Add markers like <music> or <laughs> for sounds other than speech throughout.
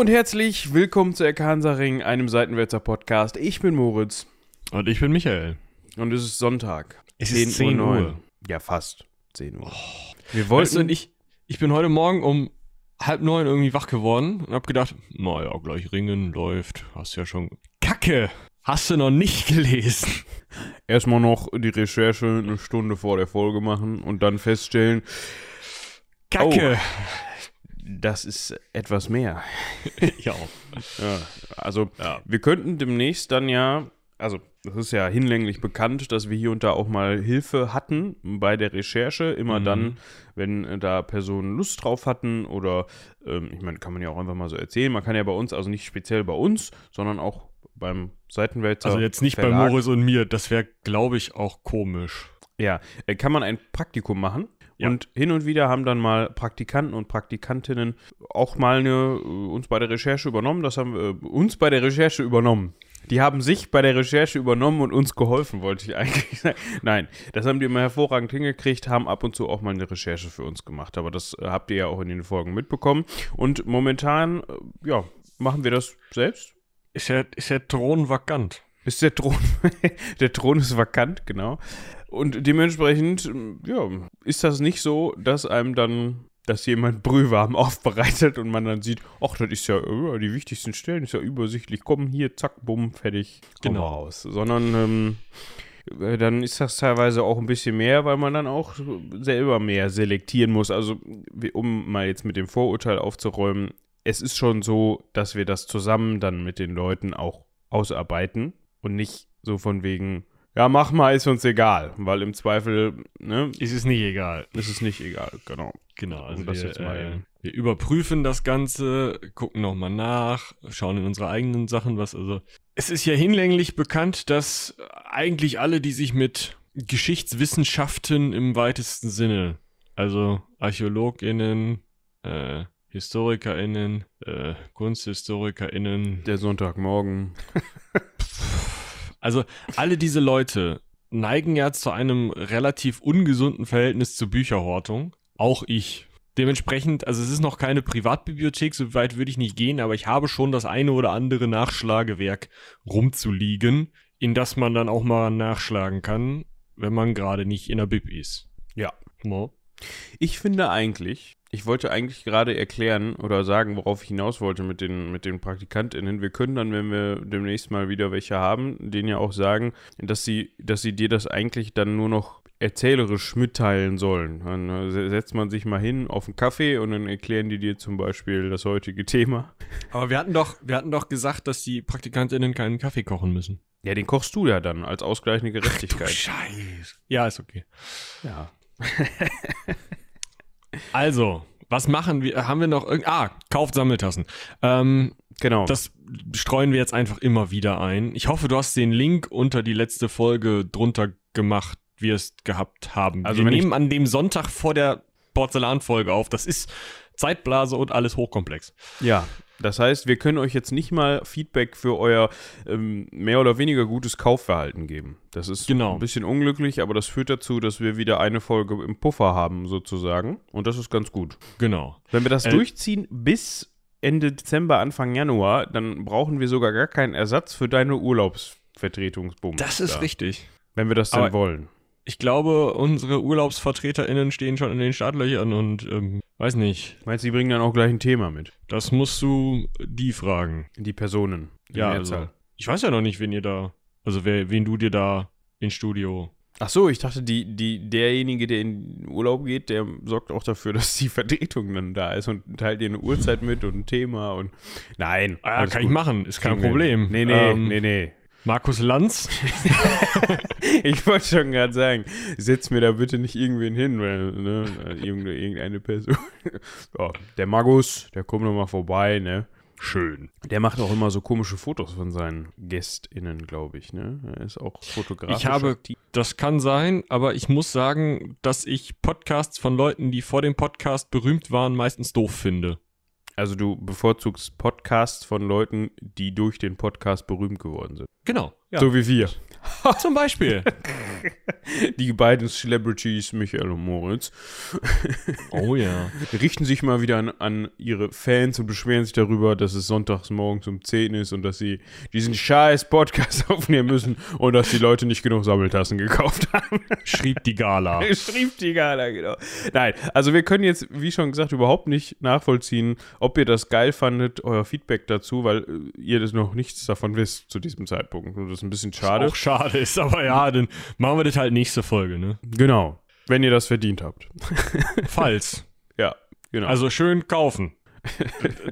und herzlich willkommen zu Erkansaring, einem Seitenwälzer Podcast. Ich bin Moritz Und ich bin Michael. und es ist Sonntag. Es ist 10 9. Uhr. Ja, fast 10 Uhr. Wir Weißt wollten du, und ich, ich bin heute Morgen um halb neun irgendwie wach geworden und hab gedacht, naja, gleich ringen läuft. Hast ja schon. Kacke! Hast du noch nicht gelesen? <laughs> erstmal noch die Recherche eine Stunde vor der Folge machen und dann feststellen, Kacke! Das ist etwas mehr. <laughs> Ja. Ja, also Ja. wir könnten demnächst dann ja, also das ist ja hinlänglich bekannt, dass wir hier und da auch mal Hilfe hatten bei der Recherche. Immer Mhm. dann, wenn äh, da Personen Lust drauf hatten oder, ähm, ich meine, kann man ja auch einfach mal so erzählen. Man kann ja bei uns, also nicht speziell bei uns, sondern auch beim Seitenwälzer. Also jetzt nicht bei Verlag, Moritz und mir. Das wäre, glaube ich, auch komisch. Ja, äh, kann man ein Praktikum machen. Ja. Und hin und wieder haben dann mal Praktikanten und Praktikantinnen auch mal eine, äh, uns bei der Recherche übernommen. Das haben wir äh, uns bei der Recherche übernommen. Die haben sich bei der Recherche übernommen und uns geholfen, wollte ich <laughs> eigentlich sagen. Nein, das haben die immer hervorragend hingekriegt, haben ab und zu auch mal eine Recherche für uns gemacht. Aber das äh, habt ihr ja auch in den Folgen mitbekommen. Und momentan, äh, ja, machen wir das selbst. Ist ja, ist ja Thron vakant. Ist der Thron, <laughs> der Thron ist vakant, genau. Und dementsprechend, ja, ist das nicht so, dass einem dann, dass jemand <laughs> Brühwarm aufbereitet und man dann sieht, ach, das ist ja, die wichtigsten Stellen, ist ja übersichtlich, komm hier, zack, bumm, fertig, komm Genau. raus. Sondern, ähm, äh, dann ist das teilweise auch ein bisschen mehr, weil man dann auch selber mehr selektieren muss. Also, um mal jetzt mit dem Vorurteil aufzuräumen, es ist schon so, dass wir das zusammen dann mit den Leuten auch ausarbeiten und nicht so von wegen, ja, mach mal, ist uns egal, weil im Zweifel, ne, Ist es nicht egal. ist es nicht egal, genau. Genau, also das wir, jetzt mal äh, wir überprüfen das Ganze, gucken nochmal nach, schauen in unsere eigenen Sachen, was also. Es ist ja hinlänglich bekannt, dass eigentlich alle, die sich mit Geschichtswissenschaften im weitesten Sinne, also ArchäologInnen, äh, HistorikerInnen, äh, KunsthistorikerInnen, Der Sonntagmorgen. <laughs> also alle diese Leute neigen ja zu einem relativ ungesunden Verhältnis zur Bücherhortung. Auch ich. Dementsprechend, also es ist noch keine Privatbibliothek, so weit würde ich nicht gehen, aber ich habe schon das eine oder andere Nachschlagewerk rumzuliegen, in das man dann auch mal nachschlagen kann, wenn man gerade nicht in der Bib ist. Ja. No. Ich finde eigentlich, ich wollte eigentlich gerade erklären oder sagen, worauf ich hinaus wollte mit den, mit den PraktikantInnen. Wir können dann, wenn wir demnächst mal wieder welche haben, denen ja auch sagen, dass sie, dass sie dir das eigentlich dann nur noch erzählerisch mitteilen sollen. Dann äh, se- setzt man sich mal hin auf einen Kaffee und dann erklären die dir zum Beispiel das heutige Thema. Aber wir hatten doch, wir hatten doch gesagt, dass die PraktikantInnen keinen Kaffee kochen müssen. Ja, den kochst du ja dann als ausgleichende Gerechtigkeit. Scheiße. Ja, ist okay. ja. <laughs> Also, was machen wir? Haben wir noch. Ah, kauft Sammeltassen. Ähm, Genau. das streuen wir jetzt einfach immer wieder ein. Ich hoffe, du hast den Link unter die letzte Folge drunter gemacht, wie wir es gehabt haben. Also wir nehmen an dem Sonntag vor der Porzellanfolge auf. Das ist Zeitblase und alles hochkomplex. Ja, das heißt, wir können euch jetzt nicht mal Feedback für euer ähm, mehr oder weniger gutes Kaufverhalten geben. Das ist Genau. ein bisschen unglücklich, aber das führt dazu, dass wir wieder eine Folge im Puffer haben, sozusagen. Und das ist ganz gut. Genau. Wenn wir das Äh, durchziehen bis Ende Dezember, Anfang Januar, dann brauchen wir sogar gar keinen Ersatz für deine Urlaubsvertretungsbums. Das ist da, richtig. Wenn wir das dann Aber- wollen. Ich glaube, unsere UrlaubsvertreterInnen stehen schon in den Startlöchern und ähm, weiß nicht. Meinst du, die bringen dann auch gleich ein Thema mit? Das musst du die fragen. Die Personen. Ja, also, ich weiß ja noch nicht, wen ihr da, also wer, wen du dir da ins Studio. Ach so, ich dachte, die, die, derjenige, der in Urlaub geht, der sorgt auch dafür, <laughs> dass die Vertretung dann da ist und teilt dir eine Uhrzeit mit und ein Thema und. Nein. Ah, kann gut. ich machen, ist kein Problem. Nee, nee, Ähm, nee, nee. Markus Lanz, <laughs> Ich wollte schon gerade sagen, setz mir da bitte nicht irgendwen hin, weil, ne, irgendeine, irgendeine Person. <laughs> ja, der Magus, der kommt noch mal vorbei, ne. schön. Der macht auch immer so komische Fotos von seinen GästInnen, glaube ich, ne. Er ist auch fotografisch Ich habe, das kann sein, aber ich muss sagen, dass ich Podcasts von Leuten, die vor dem Podcast berühmt waren, meistens doof finde. Also du bevorzugst Podcasts von Leuten, die durch den Podcast berühmt geworden sind. Genau. Ja. So wie wir. Zum Beispiel. <laughs> Die beiden Celebrities, Michael und Moritz, Oh ja. richten sich mal wieder an, an ihre Fans und beschweren sich darüber, dass es sonntags morgens um 10 ist und dass sie diesen scheiß Podcast <laughs> aufnehmen müssen und dass die Leute nicht genug Sammeltassen gekauft haben. Schrieb die Gala. <laughs> Schrieb die Gala, genau. Nein, also wir können jetzt, wie schon gesagt, überhaupt nicht nachvollziehen, ob ihr das geil fandet, euer Feedback dazu, weil äh, ihr das noch nichts davon wisst zu diesem Zeitpunkt. Und das ist ein bisschen schade. Auch schade ist, aber ja, dann machen wir das halt nächste Folge, ne? Genau. Wenn ihr das verdient habt. <laughs> Falls. Ja, genau. Also schön kaufen.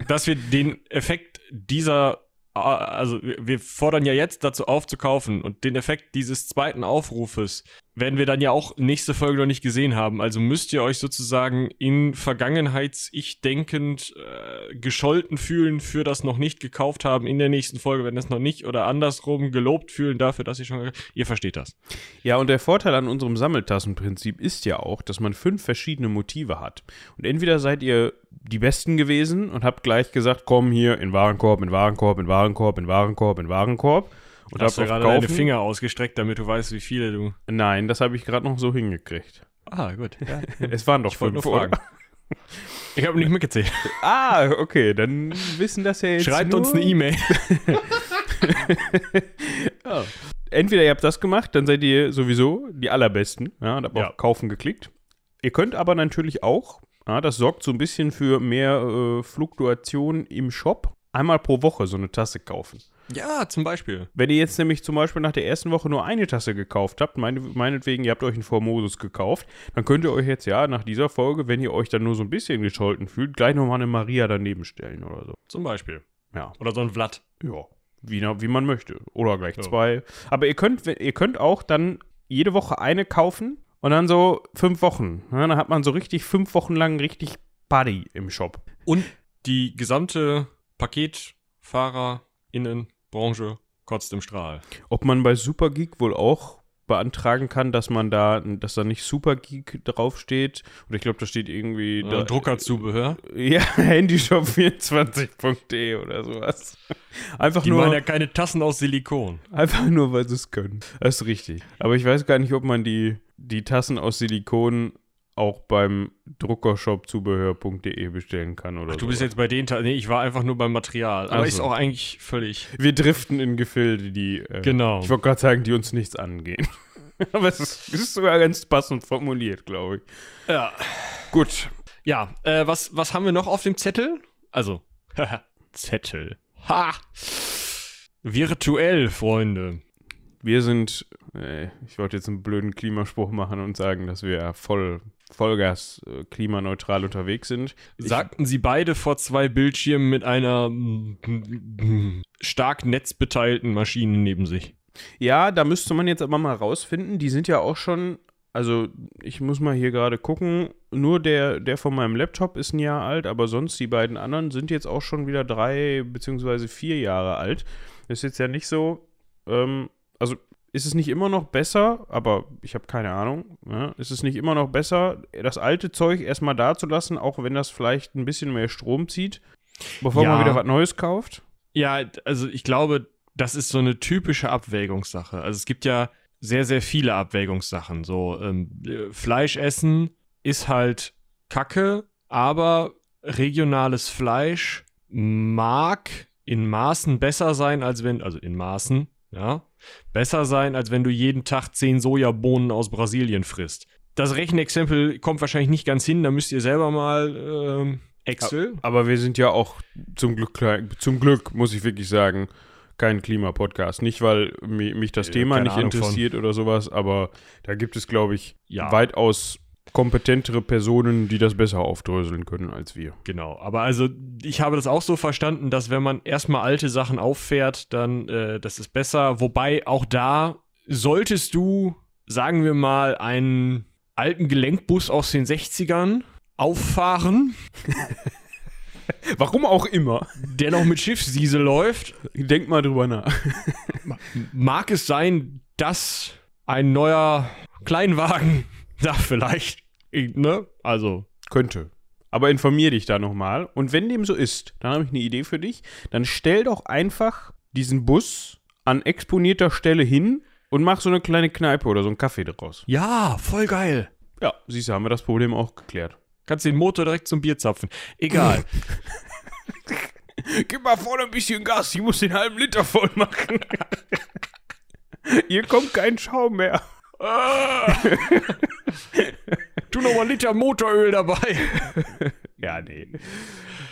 Dass wir den Effekt dieser, also wir wir fordern ja jetzt dazu auf zu kaufen und den Effekt dieses zweiten Aufrufes werden wir dann ja auch nächste Folge noch nicht gesehen haben. Also müsst ihr euch sozusagen in Vergangenheits-Ich denkend äh, gescholten fühlen für das noch nicht gekauft haben in der nächsten Folge, wenn es noch nicht oder andersrum gelobt fühlen dafür, dass ihr schon, ihr versteht das. Ja, und der Vorteil an unserem Sammeltassenprinzip ist ja auch, dass man fünf verschiedene Motive hat. Und entweder seid ihr die Besten gewesen und habt gleich gesagt, komm hier in Warenkorb, in Warenkorb, in Warenkorb, in Warenkorb, in Warenkorb. Und Hast du gerade deine Kaufen- Finger ausgestreckt, damit du weißt, wie viele du. Nein, das habe ich gerade noch so hingekriegt. Ah, gut. Ja, <laughs> Es waren doch ich fünf, fragen. Ich habe nicht mitgezählt. <laughs> Ah, okay, dann wissen das ja jetzt Schreibt nur- uns eine E-Mail. Ja. <laughs> Entweder ihr habt das gemacht, dann seid ihr sowieso die allerbesten, ja, und habt Ja. auf Kaufen geklickt. Ihr könnt aber natürlich auch, ja, das sorgt so ein bisschen für mehr äh, Fluktuation im Shop, einmal pro Woche so eine Tasse kaufen. Ja, zum Beispiel. Wenn ihr jetzt nämlich zum Beispiel nach der ersten Woche nur eine Tasse gekauft habt, meine, meinetwegen, ihr habt euch einen Formosus gekauft, dann könnt ihr euch jetzt ja nach dieser Folge, wenn ihr euch dann nur so ein bisschen gescholten fühlt, gleich nochmal eine Maria daneben stellen oder so. Zum Beispiel. Ja. Oder so ein Vlad. Ja, wie, wie man möchte. Oder gleich Ja. zwei. Aber ihr könnt, ihr könnt auch dann jede Woche eine kaufen und dann so fünf Wochen. Ja, dann hat man so richtig fünf Wochen lang richtig Buddy im Shop. Und die gesamte PaketfahrerInnen-Branche kotzt im Strahl. Ob man bei Supergeek wohl auch beantragen kann, dass man da, dass da nicht Supergeek draufsteht. Oder ich glaube, da steht irgendwie Äh, da, Druckerzubehör. <laughs> Ja, Handyshop24.de oder sowas. Einfach Die nur. machen ja keine Tassen aus Silikon. Einfach nur, weil sie es können. Das ist richtig. Aber ich weiß gar nicht, ob man die, die Tassen aus Silikon auch beim druckershopzubehör.de bestellen kann oder Ach, du so. bist jetzt bei den Tassen. Nee, ich war einfach nur beim Material. Aber Ach ist auch eigentlich völlig. Wir driften in Gefilde, die. Äh, Genau. Ich wollte gerade sagen, die uns nichts angehen. <laughs> Aber es ist, es ist sogar ganz passend formuliert, glaube ich. Ja. Gut. Ja, äh, was, was haben wir noch auf dem Zettel? Also, <laughs> Zettel. Ha! Virtuell, Freunde. Wir sind. Äh, ich wollte jetzt einen blöden Klimaspruch machen und sagen, dass wir voll. Vollgas äh, klimaneutral unterwegs sind. Sagten sie beide vor zwei Bildschirmen mit einer stark netzbeteilten Maschine neben sich. Ja, da müsste man jetzt aber mal rausfinden. Die sind ja auch schon, also ich muss mal hier gerade gucken. Nur der, der von meinem Laptop ist ein Jahr alt, aber sonst die beiden anderen sind jetzt auch schon wieder drei beziehungsweise vier Jahre alt. Ist jetzt ja nicht so, ähm, also ist es nicht immer noch besser, aber ich habe keine Ahnung, ja, ist es nicht immer noch besser, das alte Zeug erstmal da zu lassen, auch wenn das vielleicht ein bisschen mehr Strom zieht, bevor Ja. man wieder was Neues kauft? Ja, also ich glaube, das ist so eine typische Abwägungssache. Also es gibt ja sehr, sehr viele Abwägungssachen. So, ähm, äh, Fleisch essen ist halt Kacke, aber regionales Fleisch mag in Maßen besser sein, als wenn, also in Maßen, ja, besser sein, als wenn du jeden Tag 10 Sojabohnen aus Brasilien frisst. Das Rechenexempel kommt wahrscheinlich nicht ganz hin, da müsst ihr selber mal ähm, Excel. Aber wir sind ja auch zum Glück, zum Glück, muss ich wirklich sagen, kein Klimapodcast. Nicht, weil mi- mich das Thema keine nicht Ahnung von. interessiert oder sowas, aber da gibt es, glaube ich, Ja. weitaus kompetentere Personen, die das besser aufdröseln können als wir. Genau, aber also ich habe das auch so verstanden, dass wenn man erstmal alte Sachen auffährt, dann äh, das ist besser. Wobei auch da solltest du, sagen wir mal, einen alten Gelenkbus aus den 60ern auffahren, <laughs> Warum auch immer. der noch mit Schiffsdiesel läuft, Denk mal drüber nach. mag es sein, dass ein neuer Kleinwagen <laughs> da vielleicht, ne? Also, Könnte. Aber informier dich da nochmal. Und wenn dem so ist, dann habe ich eine Idee für dich. Dann stell doch einfach diesen Bus an exponierter Stelle hin und mach so eine kleine Kneipe oder so einen Kaffee draus. Ja, voll geil. Ja, siehst du, haben wir das Problem auch geklärt. Kannst den Motor direkt zum Bier zapfen. Egal. <laughs> Gib mal vorne ein bisschen Gas, ich muss den halben Liter voll machen. Hier kommt kein Schaum mehr. <laughs> tu noch mal einen Liter Motoröl dabei. <laughs> Ja, nee.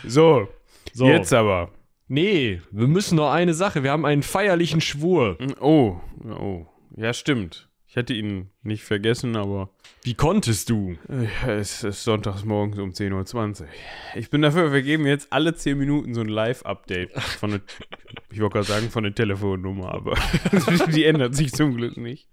So, So. jetzt aber. Nee, wir müssen noch eine Sache. Wir haben einen feierlichen Schwur. Oh, oh. Ja, stimmt. Ich hätte ihn nicht vergessen, aber Wie konntest du? es ist sonntags morgens um 10.20 Uhr. Ich bin dafür, wir geben jetzt alle 10 Minuten so ein Live-Update von der, <laughs> ich wollte gerade sagen von der Telefonnummer, aber <laughs> die ändert sich zum Glück nicht.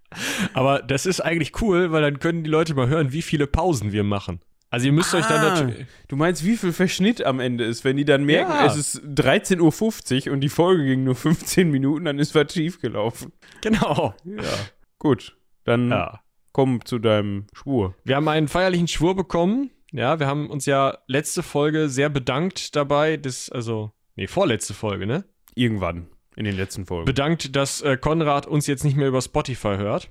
Aber das ist eigentlich cool, weil dann können die Leute mal hören, wie viele Pausen wir machen. Also ihr müsst euch dann Ah, natürlich. du meinst, wie viel Verschnitt am Ende ist, wenn die dann merken, Ja. es ist 13.50 Uhr und die Folge ging nur 15 Minuten, dann ist was schiefgelaufen. Genau. Ja. Gut, dann Ja. komm zu deinem Schwur. Wir haben einen feierlichen Schwur bekommen. Ja, wir haben uns ja letzte Folge sehr bedankt dabei, das, also, nee, vorletzte Folge, ne? Irgendwann in den letzten Folgen. Bedankt, dass äh, Konrad uns jetzt nicht mehr über Spotify hört.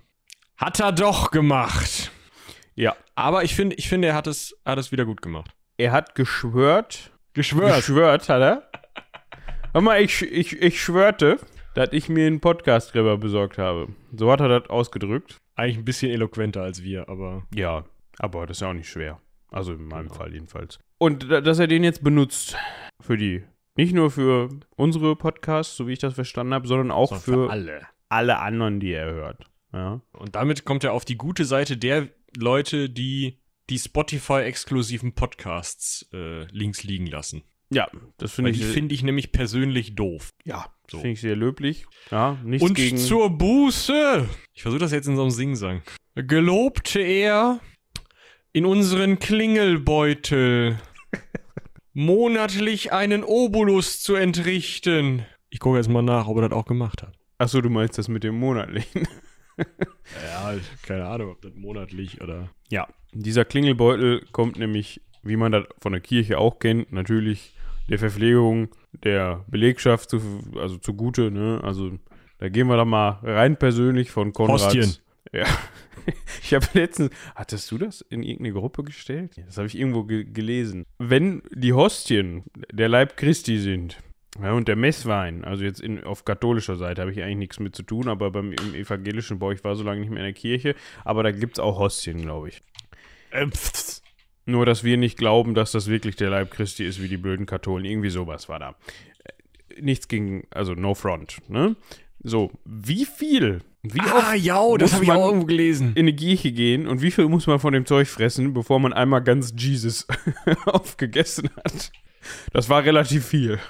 Hat er doch gemacht. ja. Aber ich finde, ich finde, er hat es, hat es wieder gut gemacht. Er hat geschwört. Geschwört. Geschwört hat er. Hör mal, ich, ich, ich schwörte, dass ich mir einen Podcast-Grabber besorgt habe. So hat er das ausgedrückt. Eigentlich ein bisschen eloquenter als wir, aber. Ja, aber das ist ja auch nicht schwer. Also in meinem Fall jedenfalls. Und da- dass er den jetzt benutzt für die, nicht nur für unsere Podcasts, so wie ich das verstanden habe, sondern auch Sondern für, alle. alle anderen, die er hört. Ja. Und damit kommt er auf die gute Seite der Leute, die die Spotify-exklusiven Podcasts äh, links liegen lassen. Ja, das finde ich, finde ich nämlich persönlich doof. ja, so. finde ich sehr löblich. Ja, nichts Und gegen. zur Buße, ich versuche das jetzt in so einem Singsang, gelobte er in unseren Klingelbeutel <laughs> monatlich einen Obolus zu entrichten. Ich gucke jetzt mal nach, ob er das auch gemacht hat. Achso, du meinst das mit dem monatlichen. <laughs> Ja, keine Ahnung, ob das monatlich oder. Ja, dieser Klingelbeutel kommt nämlich, wie man das von der Kirche auch kennt, natürlich der Verpflegung der Belegschaft zu, also zugute. Ne? Also da gehen wir da mal rein persönlich von Konrads. Hostien. <laughs> Ja. Ich habe letztens, hattest du das in irgendeine Gruppe gestellt? Das habe ich irgendwo ge gelesen. Wenn die Hostien der Leib Christi sind, ja, und der Messwein, also jetzt in, auf katholischer Seite habe ich eigentlich nichts mit zu tun, aber beim im evangelischen Bau, ich war so lange nicht mehr in der Kirche, aber da gibt es auch Hostien, glaube ich. Äh, pff, Nur, dass wir nicht glauben, dass das wirklich der Leib Christi ist, wie die blöden Katholen. Irgendwie sowas war da. Äh, Nichts gegen, also no front, ne? So, wie viel, wie ah, oft ja, muss das habe ich auch irgendwo gelesen. in die Kirche gehen und wie viel muss man von dem Zeug fressen, bevor man einmal ganz Jesus <laughs> aufgegessen hat? Das war relativ viel. <laughs>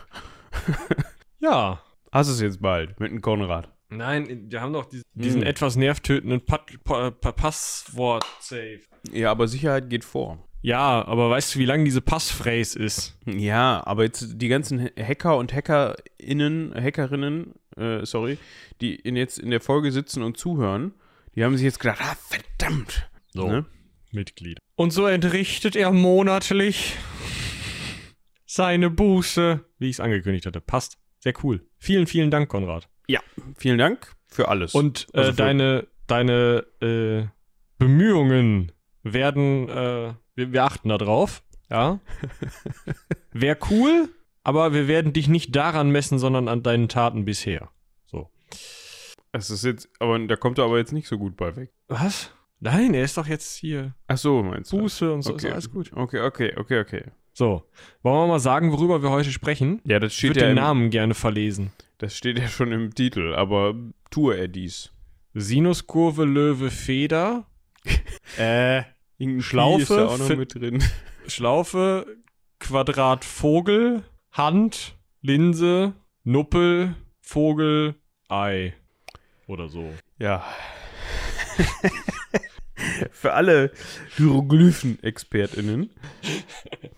Ja. Hast es jetzt bald mit dem Konrad. Nein, wir haben doch diesen, diesen Hm. etwas nervtötenden Passwort-Safe. Ja, aber Sicherheit geht vor. Ja, aber weißt du, wie lang diese Passphrase ist? Ja, aber jetzt die ganzen Hacker und HackerInnen, Hackerinnen, äh, sorry, die in jetzt in der Folge sitzen und zuhören, die haben sich jetzt gedacht, ah, verdammt. So. Ne? Mitglied. Und so entrichtet er monatlich seine Buße, wie ich es angekündigt hatte. Passt. Sehr cool. Vielen, vielen Dank, Konrad. Vielen Dank für alles. Und äh, Also für- deine, deine äh, Bemühungen werden, äh, wir, wir achten da drauf. Ja. Wäre cool, aber wir werden dich nicht daran messen, sondern an deinen Taten bisher. So. Es ist jetzt, aber da kommt er aber jetzt nicht so gut bei weg. Was? Nein, er ist doch jetzt hier. Ach so, meinst du? Buße und so. Okay. Ist alles gut. Okay, okay, okay, okay. So. Wollen wir mal sagen, worüber wir heute sprechen? Ja, das Ich steht würde ja, den im, Namen gerne verlesen. das steht ja schon im Titel, aber tue er dies. Sinuskurve, Löwe, Feder. <laughs> äh, Irgendein Schlaufe Pi ist da auch noch mit drin. <laughs> Schlaufe, Quadrat, Vogel, Hand, Linse, Nuppel, Vogel, Ei. Oder so. Ja. <laughs> Für alle Hieroglyphen-ExpertInnen,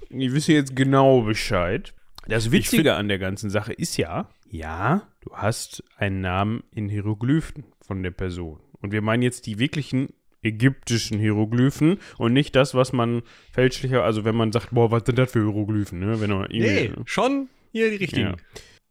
die wissen jetzt genau Bescheid. Das Witzige an der ganzen Sache ist ja, ja, du hast einen Namen in Hieroglyphen von der Person. Und wir meinen jetzt die wirklichen ägyptischen Hieroglyphen und nicht das, was man fälschlicher, also wenn man sagt, boah, was sind das für Hieroglyphen, ne? Wenn man irgendwie, schon hier die richtigen. Ja.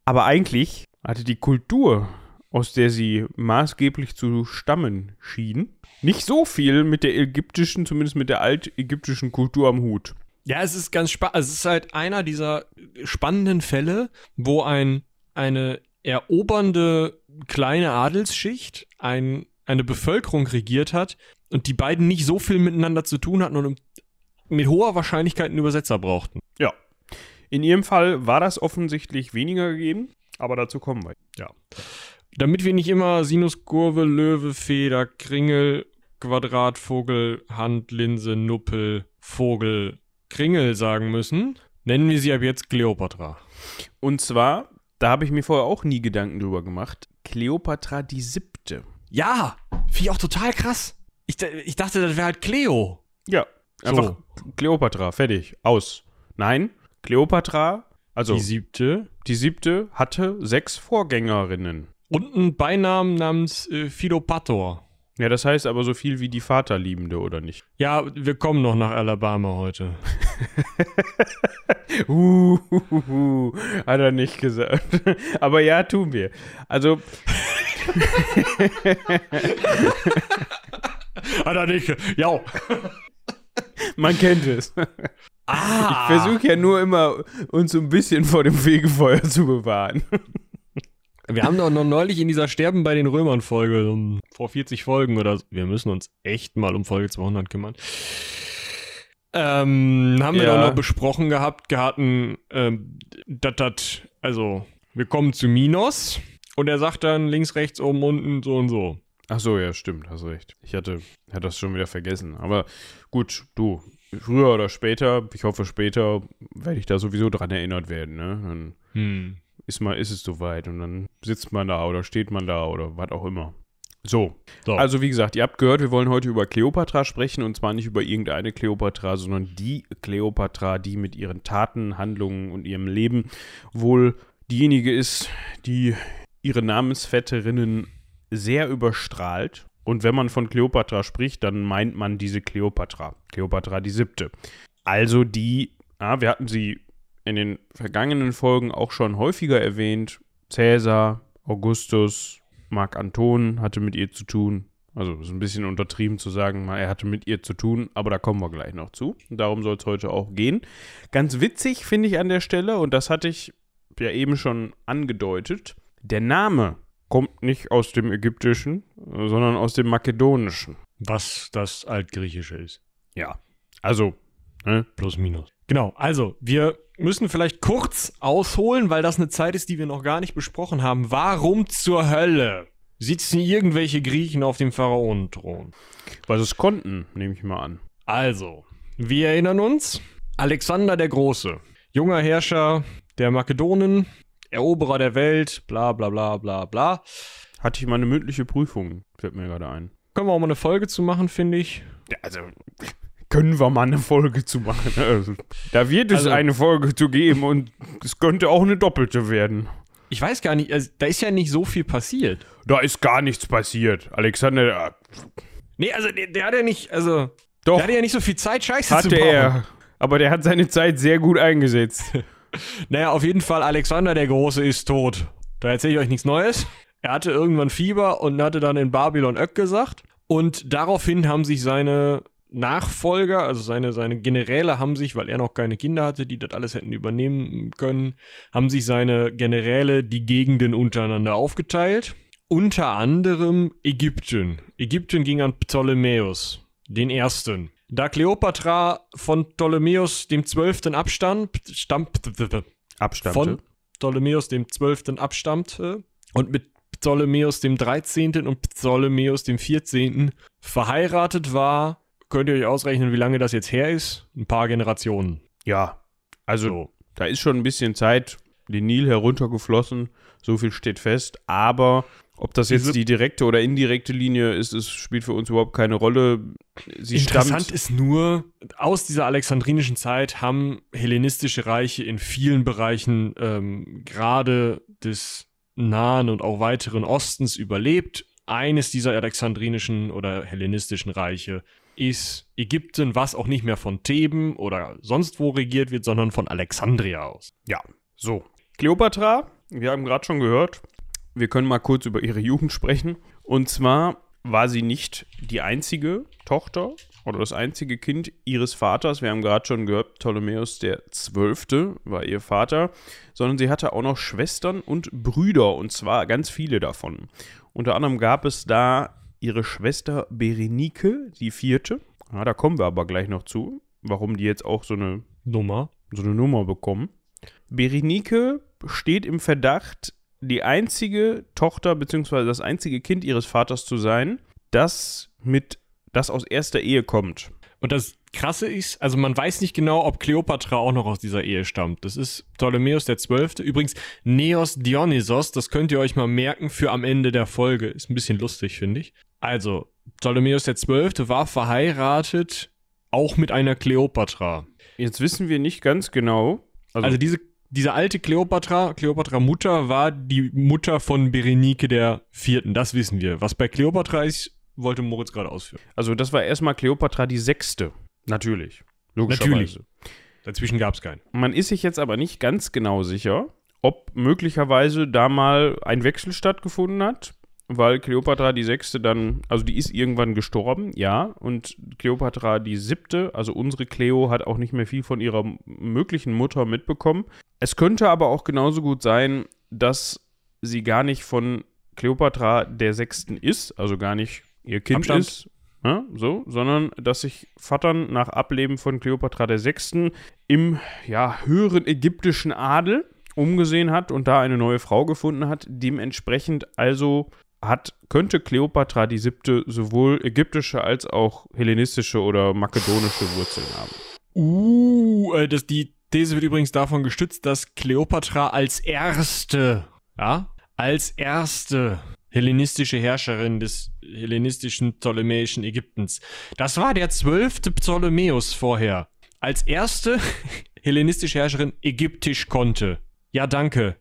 Aber eigentlich hatte die Kultur aus der sie maßgeblich zu stammen schien, nicht so viel mit der ägyptischen, zumindest mit der altägyptischen Kultur am Hut. Ja, es ist ganz spannend. Es ist halt einer dieser spannenden Fälle, wo ein, eine erobernde kleine Adelsschicht ein, eine Bevölkerung regiert hat und die beiden nicht so viel miteinander zu tun hatten und mit hoher Wahrscheinlichkeit einen Übersetzer brauchten. Ja. In ihrem Fall war das offensichtlich weniger gegeben, aber dazu kommen wir. Ja. Damit wir nicht immer Sinus, Kurve, Löwe, Feder, Kringel, Quadrat, Vogel, Hand, Linse, Nuppel, Vogel, Kringel sagen müssen, nennen wir sie ab jetzt Kleopatra. Und zwar, da habe ich mir vorher auch nie Gedanken drüber gemacht, Kleopatra die siebte. Ja, finde ich auch total krass. Ich, ich dachte, das wäre halt Cleo. Ja, einfach so. Kleopatra, fertig, aus. Nein, Kleopatra, also die siebte, die siebte hatte sechs Vorgängerinnen. Und einen Beinamen namens äh, Philopator. Ja, das heißt aber so viel wie die Vaterliebende, oder nicht? Ja, wir kommen noch nach Alabama heute. <laughs> uh, uh, uh, uh, hat er nicht gesagt. <laughs> aber ja, tun wir. Also. <laughs> hat er nicht. Ja. Man kennt es. Ah. Ich versuche ja nur immer, uns so ein bisschen vor dem Fegefeuer zu bewahren. Wir haben doch noch neulich in dieser Sterben bei den Römern Folge, um, vor 40 Folgen oder so. Wir müssen uns echt mal um Folge 200 kümmern. Ähm, haben wir ja. doch noch besprochen gehabt, gehatten, ähm, dat, dat, also, wir kommen zu Minos und er sagt dann links, rechts, oben, unten, so und so. Ach so, ja, stimmt, hast recht. Ich hatte, hatte das schon wieder vergessen. Aber gut, du, früher oder später, ich hoffe später, werde ich da sowieso dran erinnert werden, ne? Dann hm ist mal, ist es soweit und dann sitzt man da oder steht man da oder was auch immer. So. so. Also wie gesagt, ihr habt gehört, wir wollen heute über Kleopatra sprechen und zwar nicht über irgendeine Kleopatra, sondern die Kleopatra, die mit ihren Taten, Handlungen und ihrem Leben wohl diejenige ist, die ihre Namensvetterinnen sehr überstrahlt. Und wenn man von Kleopatra spricht, dann meint man diese Kleopatra. Kleopatra die siebte. Also die, ja, wir hatten sie in den vergangenen Folgen auch schon häufiger erwähnt. Cäsar, Augustus, Marc Anton hatte mit ihr zu tun. Also ist ein bisschen untertrieben zu sagen, er hatte mit ihr zu tun, aber da kommen wir gleich noch zu. Darum soll es heute auch gehen. Ganz witzig finde ich an der Stelle, und das hatte ich ja eben schon angedeutet, der Name kommt nicht aus dem Ägyptischen, sondern aus dem Makedonischen. Was das Altgriechische ist. Ja, also ne? plus minus. Genau, also wir müssen vielleicht kurz ausholen, weil das eine Zeit ist, die wir noch gar nicht besprochen haben. Warum zur Hölle sitzen irgendwelche Griechen auf dem Pharaonenthron? Weil sie es konnten, nehme ich mal an. Also, wir erinnern uns, Alexander der Große, junger Herrscher der Makedonen, Eroberer der Welt, bla bla bla bla bla. Hatte ich mal eine mündliche Prüfung, fällt mir gerade ein. Können wir auch mal eine Folge zu machen, finde ich. Ja, also können wir mal eine Folge zu machen. <laughs> Also, da wird es also, eine Folge zu geben und es könnte auch eine doppelte werden. Ich weiß gar nicht, also, da ist ja nicht so viel passiert. Da ist gar nichts passiert. Alexander. Äh, nee, also der, der hat ja nicht, also. Doch. Der hatte ja nicht so viel Zeit, Scheiße hatte zu bauen. er. Aber der hat seine Zeit sehr gut eingesetzt. <laughs> naja, auf jeden Fall, Alexander der Große ist tot. Da erzähle ich euch nichts Neues. Er hatte irgendwann Fieber und hatte dann in Babylon Ök gesagt. Und daraufhin haben sich seine Nachfolger, also seine, seine Generäle haben sich, weil er noch keine Kinder hatte, die das alles hätten übernehmen können, haben sich seine Generäle die Gegenden untereinander aufgeteilt. Unter anderem Ägypten. Ägypten ging an Ptolemäus, den ersten. Da Kleopatra von Ptolemäus dem Zwölften abstammt, stammt, abstammte. von Ptolemäus dem Zwölften abstammte und mit Ptolemäus dem 13. und Ptolemäus dem 14. verheiratet war, könnt ihr euch ausrechnen, wie lange das jetzt her ist? Ein paar Generationen. Ja, also so. da ist schon ein bisschen Zeit den Nil heruntergeflossen, so viel steht fest, aber ob das jetzt die direkte oder indirekte Linie ist, es spielt für uns überhaupt keine Rolle. Sie Interessant ist nur, aus dieser alexandrinischen Zeit haben hellenistische Reiche in vielen Bereichen ähm, gerade des Nahen und auch weiteren Ostens überlebt. Eines dieser alexandrinischen oder hellenistischen Reiche ist Ägypten, was auch nicht mehr von Theben oder sonst wo regiert wird, sondern von Alexandria aus. Ja, so. Kleopatra, wir haben gerade schon gehört, wir können mal kurz über ihre Jugend sprechen. Und zwar war sie nicht die einzige Tochter oder das einzige Kind ihres Vaters. Wir haben gerade schon gehört, Ptolemäus der Zwölfte war ihr Vater, sondern sie hatte auch noch Schwestern und Brüder und zwar ganz viele davon. Unter anderem gab es da ihre Schwester Berenike, die vierte. Ja, da kommen wir aber gleich noch zu, warum die jetzt auch so eine Nummer. so eine Nummer bekommen. Berenike steht im Verdacht, die einzige Tochter bzw. das einzige Kind ihres Vaters zu sein, das mit das aus erster Ehe kommt. Und das Krasse ist, also man weiß nicht genau, ob Kleopatra auch noch aus dieser Ehe stammt. Das ist Ptolemäus der Zwölfte. Übrigens, Neos Dionysos, das könnt ihr euch mal merken für am Ende der Folge. Ist ein bisschen lustig, finde ich. Also, Ptolemäus der Zwölfte war verheiratet, auch mit einer Kleopatra. Jetzt wissen wir nicht ganz genau. Also, Also diese, diese alte Kleopatra, Kleopatra Mutter, war die Mutter von Berenike der Vierten. Das wissen wir. Was bei Kleopatra ist, wollte Moritz gerade ausführen. also das war erstmal Kleopatra die Sechste. Natürlich. Logischerweise. Natürlich. Dazwischen gab es keinen. Man ist sich jetzt aber nicht ganz genau sicher, ob möglicherweise da mal ein Wechsel stattgefunden hat, weil Kleopatra die Sechste dann, also die ist irgendwann gestorben, ja, und Kleopatra die Siebte, also unsere Cleo, hat auch nicht mehr viel von ihrer möglichen Mutter mitbekommen. Es könnte aber auch genauso gut sein, dass sie gar nicht von Kleopatra der Sechsten ist, also gar nicht ihr Kind Abstand. ist, ja, so, sondern dass sich Vattern nach Ableben von Kleopatra der Sechsten im ja, höheren ägyptischen Adel umgesehen hat und da eine neue Frau gefunden hat. Dementsprechend also hat, könnte Kleopatra die siebte sowohl ägyptische als auch hellenistische oder makedonische Wurzeln haben. Uh, äh, das, die These wird übrigens davon gestützt, dass Kleopatra als erste, ja, als erste hellenistische Herrscherin des hellenistischen ptolemäischen Ägyptens. Das war der zwölfte Ptolemäus vorher. Als erste <laughs> hellenistische Herrscherin ägyptisch konnte. Ja, danke.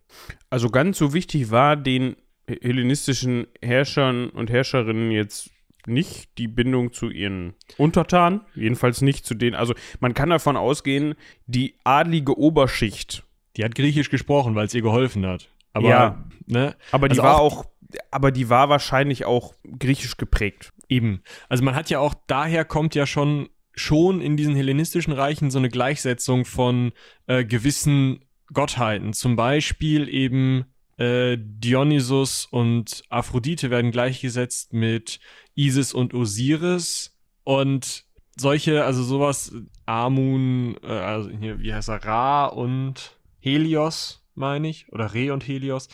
Also ganz so wichtig war den hellenistischen Herrschern und Herrscherinnen jetzt nicht die Bindung zu ihren Untertanen, jedenfalls nicht zu denen. Also man kann davon ausgehen, die adlige Oberschicht, Die hat Griechisch gesprochen, weil es ihr geholfen hat. Aber, Ja. ne? aber die Also war auch- auch, aber die war wahrscheinlich auch griechisch geprägt. Eben. Also man hat ja auch, daher kommt ja schon, schon in diesen hellenistischen Reichen so eine Gleichsetzung von äh, gewissen Gottheiten. Zum Beispiel eben äh, Dionysus und Aphrodite werden gleichgesetzt mit Isis und Osiris. Und solche, also sowas, Amun, äh, also hier, wie heißt er, Ra und Helios, meine ich, oder Re und Helios.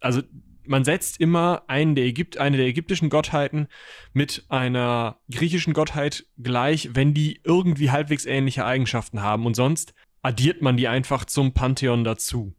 Also man setzt immer einen der Ägypt, eine der ägyptischen Gottheiten mit einer griechischen Gottheit gleich, wenn die irgendwie halbwegs ähnliche Eigenschaften haben. Und sonst addiert man die einfach zum Pantheon dazu.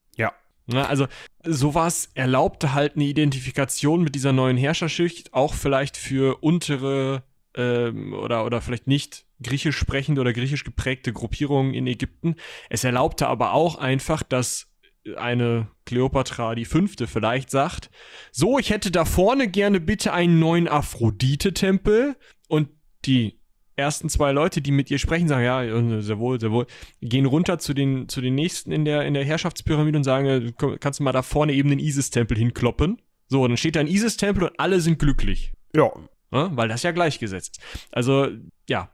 Na, also sowas erlaubte halt eine Identifikation mit dieser neuen Herrscherschicht, auch vielleicht für untere ähm, oder, oder vielleicht nicht griechisch sprechende oder griechisch geprägte Gruppierungen in Ägypten. Es erlaubte aber auch einfach, dass eine Kleopatra die fünfte vielleicht sagt, so, ich hätte da vorne gerne bitte einen neuen Aphrodite-Tempel und die ersten zwei Leute, die mit ihr sprechen, sagen, ja, sehr wohl, sehr wohl, gehen runter zu den, zu den nächsten in der, in der Herrschaftspyramide und sagen, kannst du mal da vorne eben den Isis-Tempel hinkloppen? So, dann steht da ein Isis-Tempel und alle sind glücklich. Ja. Ja, weil das ja gleichgesetzt. Also, ja,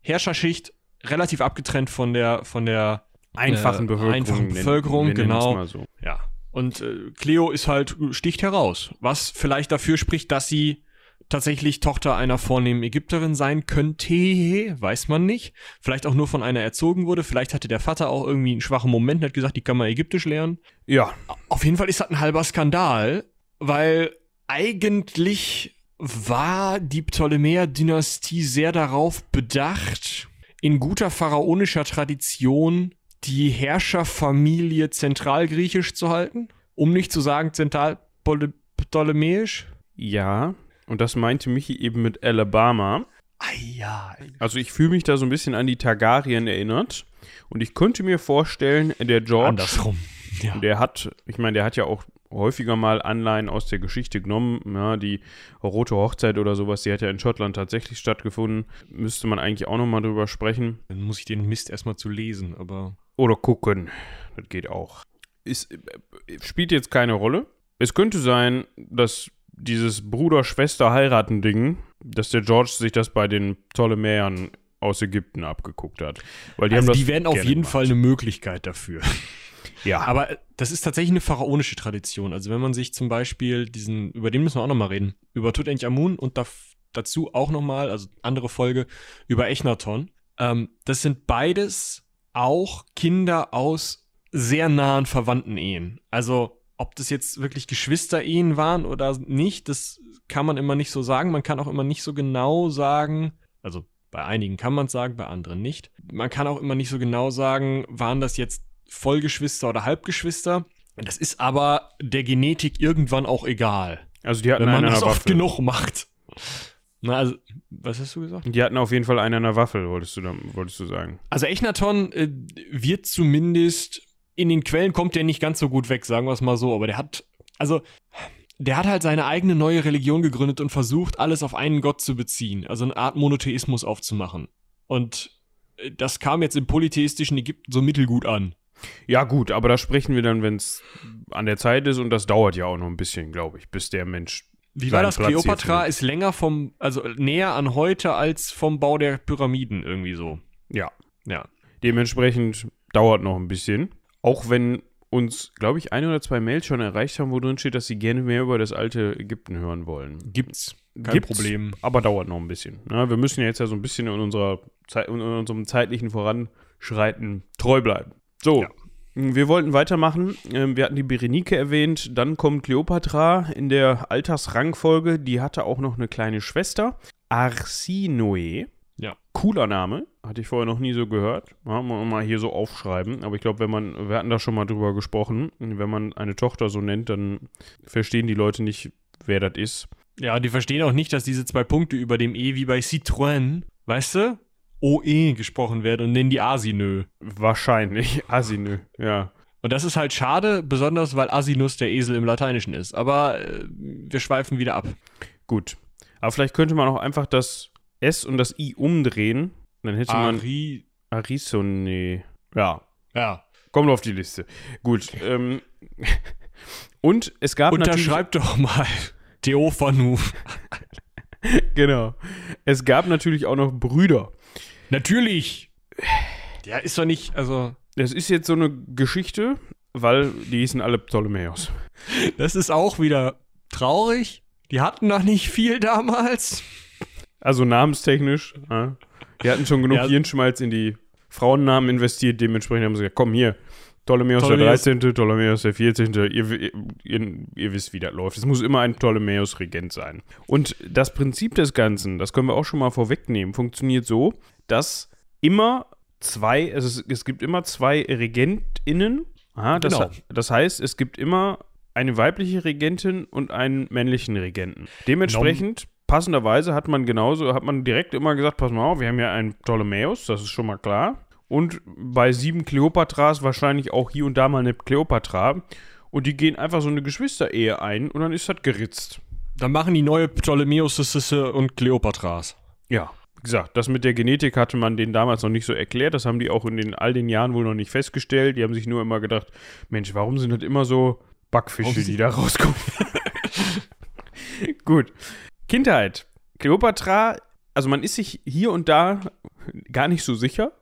Herrscherschicht relativ abgetrennt von der, von der, Einfachen Äh, Bevölkerung. einfachen Bevölkerung, nennen genau. So. ja. Und äh, Cleo ist halt, sticht heraus. Was vielleicht dafür spricht, dass sie tatsächlich Tochter einer vornehmen Ägypterin sein könnte, weiß man nicht. Vielleicht auch nur von einer erzogen wurde. Vielleicht hatte der Vater auch irgendwie einen schwachen Moment und hat gesagt, die kann man Ägyptisch lernen. Ja, Auf jeden Fall ist das ein halber Skandal, weil eigentlich war die Ptolemäer-Dynastie sehr darauf bedacht, in guter pharaonischer Tradition die Herrscherfamilie zentralgriechisch zu halten, um nicht zu sagen zentral-ptolemäisch. ja. Und das meinte Michi eben mit Alabama. Ah ja. Also ich fühle mich da so ein bisschen an die Targaryen erinnert. Und ich könnte mir vorstellen, der George, Andersrum. Ja. der hat, ich meine, der hat ja auch häufiger mal Anleihen aus der Geschichte genommen. Ja, die Rote Hochzeit oder sowas, die hat ja in Schottland tatsächlich stattgefunden. Müsste man eigentlich auch nochmal drüber sprechen. Dann muss ich den Mist erstmal zu lesen, aber. Oder gucken. Das geht auch. Ist, äh, spielt jetzt keine Rolle. es könnte sein, dass dieses Bruder-Schwester-Heiraten-Ding, dass der George sich das bei den Ptolemäern aus Ägypten abgeguckt hat. Weil die also haben die wären auf jeden gemacht. Fall eine Möglichkeit dafür. <laughs> Ja, Aber das ist tatsächlich eine pharaonische Tradition. Also wenn man sich zum Beispiel diesen, über den müssen wir auch nochmal reden, über Tutanchamun und da, dazu auch nochmal, also andere Folge, über Echnaton. Ähm, das sind beides auch Kinder aus sehr nahen verwandten Ehen. Also ob das jetzt wirklich Geschwisterehen waren oder nicht, das kann man immer nicht so sagen. Man kann auch immer nicht so genau sagen, also bei einigen kann man es sagen, bei anderen nicht. Man kann auch immer nicht so genau sagen, waren das jetzt Vollgeschwister oder Halbgeschwister. Das ist aber der Genetik irgendwann auch egal, also die hatten wenn man das oft Waffel. genug macht. Na, also, was hast du gesagt? Die hatten auf jeden Fall einen an der Waffel, wolltest du, dann, wolltest du sagen. Also Echnaton äh, wird zumindest in den Quellen kommt der nicht ganz so gut weg, sagen wir es mal so, aber der hat also der hat halt seine eigene neue Religion gegründet und versucht alles auf einen Gott zu beziehen, also eine Art Monotheismus aufzumachen. Und äh, das kam jetzt im polytheistischen Ägypten so mittelgut an. Ja, gut, aber da sprechen wir dann, wenn es an der Zeit ist und das dauert ja auch noch ein bisschen, glaube ich, bis der Mensch. Wie war das? Platz Kleopatra ist länger vom, also näher an heute als vom Bau der Pyramiden irgendwie so. Ja. Ja. Dementsprechend dauert noch ein bisschen. Auch wenn uns, glaube ich, ein oder zwei Mails schon erreicht haben, wo drin steht, dass sie gerne mehr über das alte Ägypten hören wollen. Gibt's. Kein Gibt's, Problem. Aber dauert noch ein bisschen. Na, wir müssen ja jetzt ja so ein bisschen in, unserer Zeit, in unserem zeitlichen Voranschreiten treu bleiben. So. Ja. Wir wollten weitermachen. Ähm, Wir hatten die Berenike erwähnt. Dann kommt Kleopatra in der Altersrangfolge. Die hatte auch noch eine kleine Schwester. Arsinoe. Ja. Cooler Name. Hatte ich vorher noch nie so gehört. Ja, mal, hier so aufschreiben. Aber ich glaube, wenn man, wir hatten da schon mal drüber gesprochen, wenn man eine Tochter so nennt, dann verstehen die Leute nicht, wer das ist. Ja, die verstehen auch nicht, dass diese zwei Punkte über dem E wie bei Citroën, weißt du, OE gesprochen werden und nennen die Asinö. Wahrscheinlich. <laughs> Asinö, ja. Und das ist halt schade, besonders weil Asinus der Esel im Lateinischen ist. Aber äh, wir schweifen wieder ab. Gut. Aber vielleicht könnte man auch einfach das S und das I umdrehen. Dann hätte man Ari. Arisone. Ja. Ja. Kommt auf die Liste. Gut. Ähm, <laughs> und es gab natürlich. Unterschreib <laughs> doch mal. Theophanu. Genau. Es gab natürlich auch noch Brüder. Natürlich. Der ist doch nicht, also. Das ist jetzt so eine Geschichte, weil die hießen alle Ptolemäus. Das ist auch wieder traurig. Die hatten noch nicht viel damals. Also namenstechnisch. Ja. Die hatten schon genug Ja. Hirnschmalz in die Frauennamen investiert. Dementsprechend haben sie gesagt, komm hier. Ptolemäus, Ptolemäus. der 13., Ptolemäus der 14., ihr, ihr, ihr, ihr wisst, wie das läuft. Es muss immer ein Ptolemäus-Regent sein. Und das Prinzip des Ganzen, das können wir auch schon mal vorwegnehmen, funktioniert so, dass immer zwei, also es, es gibt immer zwei RegentInnen. Aha, das, Genau. das heißt, es gibt immer eine weibliche Regentin und einen männlichen Regenten. Dementsprechend, passenderweise hat man genauso, hat man direkt immer gesagt, pass mal auf, wir haben ja einen Ptolemäus, das ist schon mal klar. Und bei sieben Kleopatras wahrscheinlich auch hier und da mal eine Kleopatra. Und die gehen einfach so eine Geschwisterehe ein und dann ist das geritzt. Dann machen die neue Ptolemäus und Kleopatras. Ja, wie gesagt, das mit der Genetik hatte man denen damals noch nicht so erklärt. Das haben die auch in den, all den Jahren wohl noch nicht festgestellt. Die haben sich nur immer gedacht, Mensch, warum sind das immer so Backfische, die da rauskommen? <laughs> Gut. Kindheit. Kleopatra, also man ist sich hier und da gar nicht so sicher.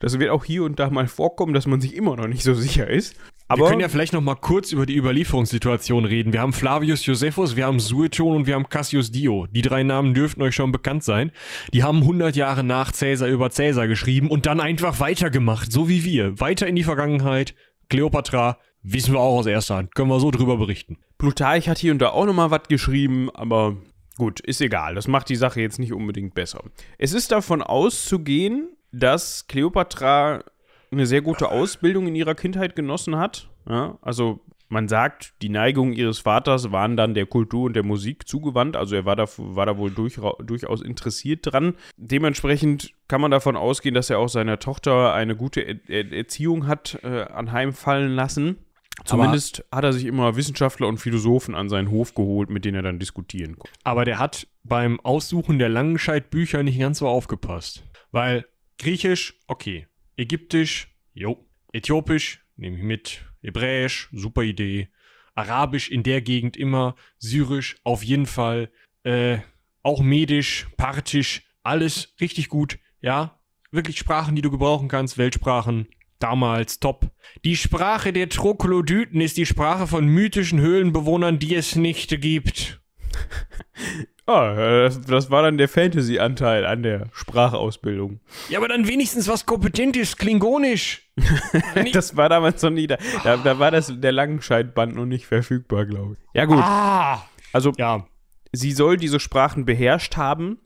Das wird auch hier und da mal vorkommen, dass man sich immer noch nicht so sicher ist. Aber wir können ja vielleicht noch mal kurz über die Überlieferungssituation reden. Wir haben Flavius Josephus, wir haben Sueton und wir haben Cassius Dio. Die drei Namen dürften euch schon bekannt sein. Die haben 100 Jahre nach Cäsar über Cäsar geschrieben und dann einfach weitergemacht, so wie wir. Weiter in die Vergangenheit. Kleopatra, wissen wir auch aus erster Hand. Können wir so drüber berichten. Plutarch hat hier und da auch nochmal was geschrieben, aber gut, ist egal. Das macht die Sache jetzt nicht unbedingt besser. Es ist davon auszugehen, dass Kleopatra eine sehr gute Ausbildung in ihrer Kindheit genossen hat. Ja, also man sagt, die Neigungen ihres Vaters waren dann der Kultur und der Musik zugewandt. Also er war da, war da wohl durch, durchaus interessiert dran. Dementsprechend kann man davon ausgehen, dass er auch seiner Tochter eine gute er er Erziehung hat äh, anheimfallen lassen. Zumindest hat er sich immer Wissenschaftler und Philosophen an seinen Hof geholt, mit denen er dann diskutieren konnte. Aber der hat beim Aussuchen der Langenscheid-Bücher nicht ganz so aufgepasst. Weil Griechisch, okay. Ägyptisch, jo. Äthiopisch, nehme ich mit. Hebräisch, super Idee. Arabisch in der Gegend immer, Syrisch auf jeden Fall, äh, auch Medisch, Parthisch, alles richtig gut, ja. Wirklich Sprachen, die du gebrauchen kannst, Weltsprachen, damals top. Die Sprache der Troglodyten ist die Sprache von mythischen Höhlenbewohnern, die es nicht gibt. <laughs> Ah, das, das war dann der Fantasy-Anteil an der Sprachausbildung. Ja, aber dann wenigstens was Kompetentes, Klingonisch. <laughs> das war damals noch nie da. Da, da war das der Langenscheidband noch nicht verfügbar, glaube ich. Ja, gut. Ah, Also, ja. sie soll diese Sprachen beherrscht haben.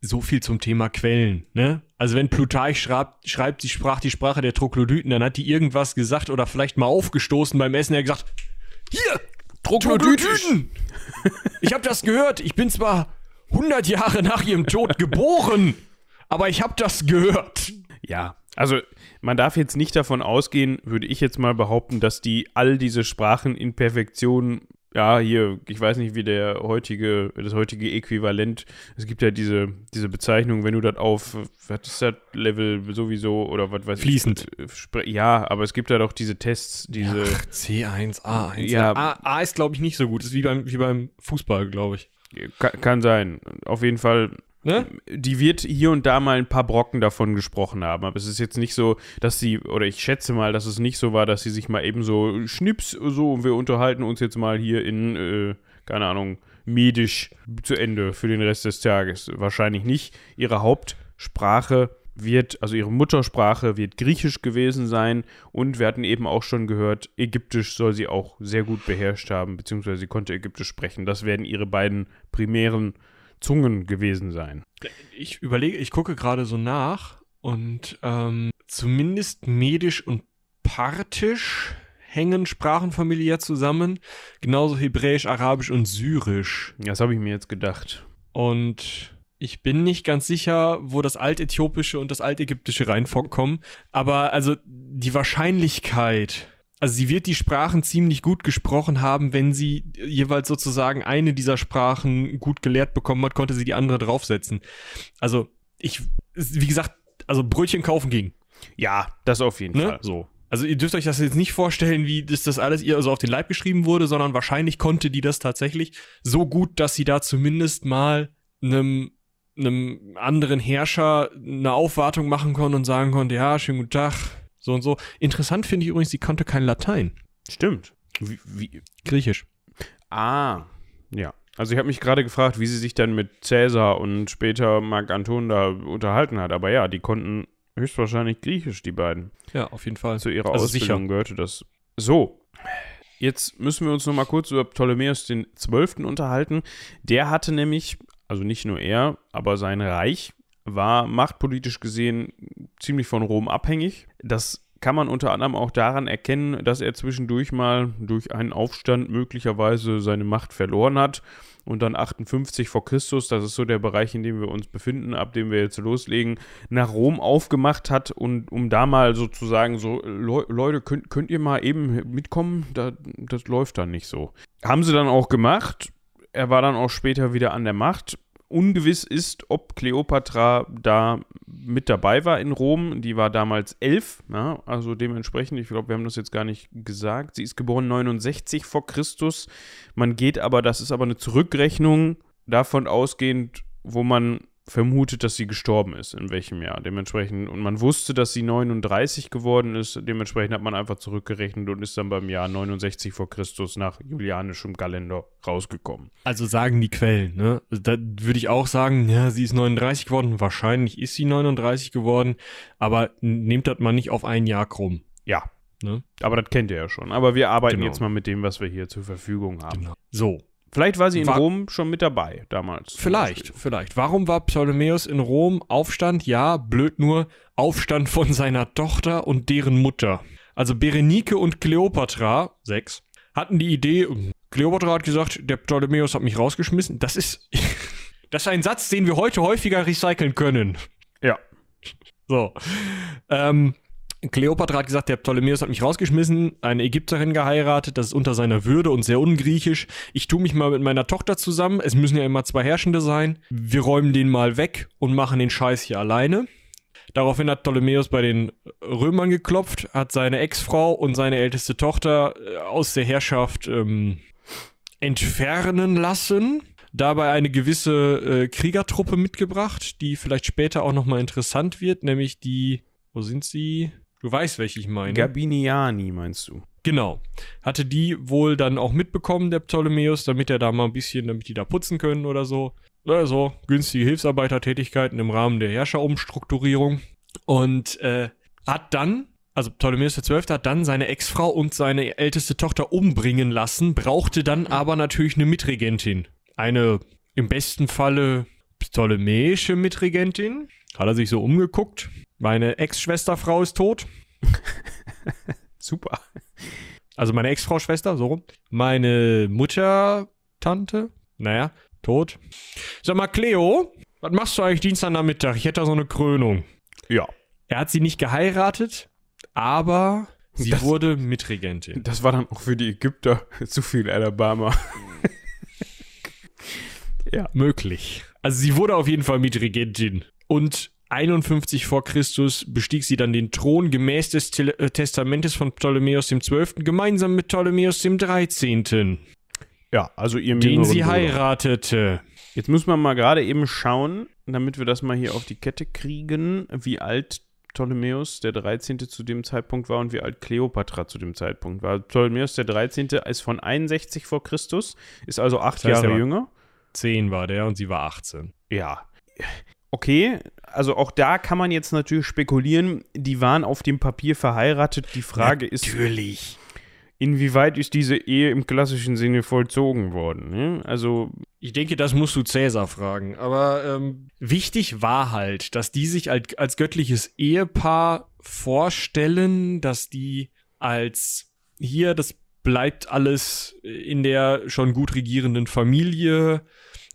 So viel zum Thema Quellen, ne? Also wenn Plutarch schreibt, schreibt, sie sprach die Sprache der Troglodyten, dann hat die irgendwas gesagt oder vielleicht mal aufgestoßen beim Essen. Er hat gesagt, hier, Troglodyten. ich habe das gehört. Ich bin zwar 100 Jahre nach ihrem Tod <laughs> geboren, aber ich habe das gehört. Ja, also man darf jetzt nicht davon ausgehen, würde ich jetzt mal behaupten, dass die all diese Sprachen in Perfektion, ja, hier, ich weiß nicht, wie der heutige, das heutige Äquivalent, es gibt ja diese, diese Bezeichnung, wenn du das auf, was ist das, Level sowieso oder was weiß Fließend. ich. spre- Ja, aber es gibt ja doch diese Tests, diese, <laughs> C1, A1. Ja. A, A ist, glaube ich, nicht so gut. Das ist wie beim, wie beim Fußball, glaube ich. kann, kann sein, auf jeden Fall Ne? die wird hier und da mal ein paar Brocken davon gesprochen haben. Aber es ist jetzt nicht so, dass sie, oder ich schätze mal, dass es nicht so war, dass sie sich mal eben so schnips, so, und wir unterhalten uns jetzt mal hier in, äh, keine Ahnung, medisch zu Ende für den Rest des Tages. Wahrscheinlich nicht. Ihre Hauptsprache wird, also ihre Muttersprache wird Griechisch gewesen sein und wir hatten eben auch schon gehört, Ägyptisch soll sie auch sehr gut beherrscht haben, beziehungsweise sie konnte Ägyptisch sprechen. Das werden ihre beiden primären Zungen gewesen sein. Ich überlege, ich gucke gerade so nach und ähm, zumindest Medisch und Parthisch hängen sprachenfamiliär zusammen. Genauso Hebräisch, Arabisch und Syrisch. Das habe ich mir jetzt gedacht. Und ich bin nicht ganz sicher, wo das Altäthiopische und das Altägyptische reinkommen. Aber also die Wahrscheinlichkeit, also sie wird die Sprachen ziemlich gut gesprochen haben, wenn sie jeweils sozusagen eine dieser Sprachen gut gelehrt bekommen hat, konnte sie die andere draufsetzen. Also ich, wie gesagt, also Brötchen kaufen ging. Ja, das auf jeden Ne? Fall. So. Also ihr dürft euch das jetzt nicht vorstellen, wie das, das alles ihr so auf den Leib geschrieben wurde, sondern wahrscheinlich konnte die das tatsächlich so gut, dass sie da zumindest mal einem, einem anderen Herrscher eine Aufwartung machen konnte und sagen konnte, ja, schönen guten Tag, so und so. Interessant finde ich übrigens, sie konnte kein Latein. Stimmt. Wie, wie, Griechisch. ah, ja. Also ich habe mich gerade gefragt, wie sie sich dann mit Cäsar und später Marc Anton da unterhalten hat. Aber ja, die konnten höchstwahrscheinlich Griechisch, die beiden. Ja, auf jeden Fall. Zu ihrer Also Ausbildung sicher. gehörte das. So, jetzt müssen wir uns noch mal kurz über Ptolemäus den Zwölften unterhalten. Der hatte nämlich, also nicht nur er, aber sein Reich war machtpolitisch gesehen ziemlich von Rom abhängig. Das kann man unter anderem auch daran erkennen, dass er zwischendurch mal durch einen Aufstand möglicherweise seine Macht verloren hat und dann 58 vor Christus, das ist so der Bereich, in dem wir uns befinden, ab dem wir jetzt loslegen, nach Rom aufgemacht hat und um da mal sozusagen so, "Leu- Leute, könnt, könnt ihr mal eben mitkommen? Da, das läuft dann nicht so. Haben sie dann auch gemacht. Er war dann auch später wieder an der Macht. Ungewiss ist, ob Kleopatra da mit dabei war in Rom. Die war damals elf, ja, also dementsprechend, ich glaube, wir haben das jetzt gar nicht gesagt. Sie ist geboren 69 vor Christus. Man geht aber, das ist aber eine Zurückrechnung davon ausgehend, wo man vermutet, dass sie gestorben ist, in welchem Jahr. Dementsprechend, und man wusste, dass sie 39 geworden ist. Dementsprechend hat man einfach zurückgerechnet und ist dann beim Jahr 69 vor Christus nach julianischem Kalender rausgekommen. Also sagen die Quellen, ne? Da würde ich auch sagen, ja, sie ist 39 geworden. Wahrscheinlich ist sie 39 geworden, aber nehmt das mal nicht auf ein Jahr krumm. Ja. Ne? Aber das kennt ihr ja schon. Aber wir arbeiten Genau. jetzt mal mit dem, was wir hier zur Verfügung haben. So, Vielleicht war sie in War- Rom schon mit dabei damals. vielleicht, vielleicht. Warum war Ptolemäus in Rom Aufstand? Ja, blöd nur, Aufstand von seiner Tochter und deren Mutter. Also Berenike und Kleopatra, sechs, hatten die Idee, Kleopatra hat gesagt, der Ptolemäus hat mich rausgeschmissen. Das ist, <laughs> das ist ein Satz, den wir heute häufiger recyceln können. Ja. So. Ähm, Kleopatra hat gesagt, der Ptolemäus hat mich rausgeschmissen, eine Ägypterin geheiratet, das ist unter seiner Würde und sehr ungriechisch. Ich tue mich mal mit meiner Tochter zusammen, es müssen ja immer zwei Herrschende sein. Wir räumen den mal weg und machen den Scheiß hier alleine. Daraufhin hat Ptolemäus bei den Römern geklopft, hat seine Ex-Frau und seine älteste Tochter äh, aus der Herrschaft ähm, entfernen lassen. Dabei eine gewisse äh, Kriegertruppe mitgebracht, die vielleicht später auch nochmal interessant wird, nämlich die, wo sind sie? Du weißt, welche ich meine. Gabiniani meinst du? Genau. Hatte die wohl dann auch mitbekommen, der Ptolemäus, damit er da mal ein bisschen, damit die da putzen können oder so. Also günstige Hilfsarbeitertätigkeiten im Rahmen der Herrscherumstrukturierung. Und äh, hat dann, also Ptolemäus XII. hat dann seine Ex-Frau und seine älteste Tochter umbringen lassen, brauchte dann aber natürlich eine Mitregentin. Eine im besten Falle ptolemäische Mitregentin. Hat er sich so umgeguckt. Meine Ex-Schwesterfrau ist tot. <laughs> Super. Also meine Ex-Frau-Schwester, so rum. Meine Mutter, Tante, naja, tot. Sag mal, Cleo, was machst du eigentlich Dienstagnachmittag? Ich hätte da so eine Krönung. Ja. Er hat sie nicht geheiratet, aber sie Das- wurde Mitregentin. Das war dann auch für die Ägypter zu viel Alabama. <laughs> Möglich. Also sie wurde auf jeden Fall Mitregentin. Und 51 vor Christus bestieg sie dann den Thron gemäß des Tele äh, Testamentes von Ptolemäus XII. gemeinsam mit Ptolemäus XIII., Ja, also ihr den sie Bruder. heiratete. Jetzt müssen wir mal gerade eben schauen, damit wir das mal hier auf die Kette kriegen, wie alt Ptolemäus der 13. zu dem Zeitpunkt war und wie alt Kleopatra zu dem Zeitpunkt war. Ptolemäus der 13. ist von 61 vor Christus, ist also acht Das heißt, Jahre er jünger. 10 war der und sie war 18. Ja. Okay, also auch da kann man jetzt natürlich spekulieren, die waren auf dem Papier verheiratet. Die Frage ist, Natürlich. inwieweit ist diese Ehe im klassischen Sinne vollzogen worden? Ne? Also, Ich denke, das musst du Cäsar fragen. Aber ähm, wichtig war halt, dass die sich als, als göttliches Ehepaar vorstellen, dass die als hier, das bleibt alles in der schon gut regierenden Familie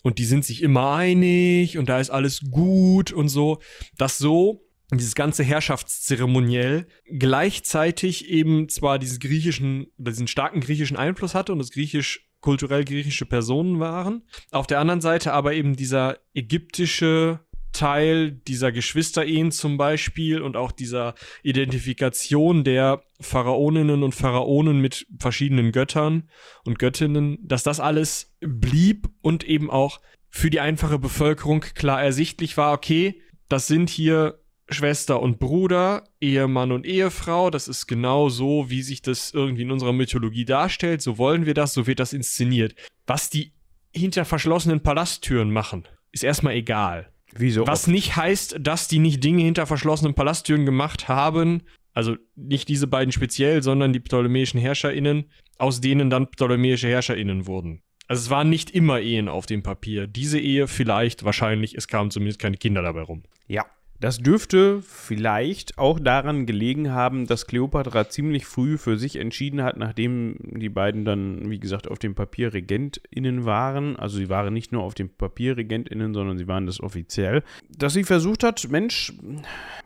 und die sind sich immer einig und da ist alles gut und so, dass so dieses ganze Herrschaftszeremoniell gleichzeitig eben zwar diesen griechischen, diesen starken griechischen Einfluss hatte und das griechisch kulturell griechische Personen waren, auf der anderen Seite aber eben dieser ägyptische Teil dieser Geschwisterehen zum Beispiel und auch dieser Identifikation der Pharaoninnen und Pharaonen mit verschiedenen Göttern und Göttinnen, dass das alles blieb und eben auch für die einfache Bevölkerung klar ersichtlich war, okay, das sind hier Schwester und Bruder, Ehemann und Ehefrau, das ist genau so, wie sich das irgendwie in unserer Mythologie darstellt, so wollen wir das, so wird das inszeniert. Was die hinter verschlossenen Palasttüren machen, ist erstmal egal. Wieso? Was nicht heißt, dass die nicht Dinge hinter verschlossenen Palasttüren gemacht haben, also nicht diese beiden speziell, sondern die ptolemäischen HerrscherInnen, aus denen dann ptolemäische HerrscherInnen wurden. Also es waren nicht immer Ehen auf dem Papier. Diese Ehe vielleicht, wahrscheinlich, es kamen zumindest keine Kinder dabei rum. Ja. Das dürfte vielleicht auch daran gelegen haben, dass Kleopatra ziemlich früh für sich entschieden hat, nachdem die beiden dann, wie gesagt, auf dem Papier RegentInnen waren. Also sie waren nicht nur auf dem Papier RegentInnen, sondern sie waren das offiziell. Dass sie versucht hat, Mensch,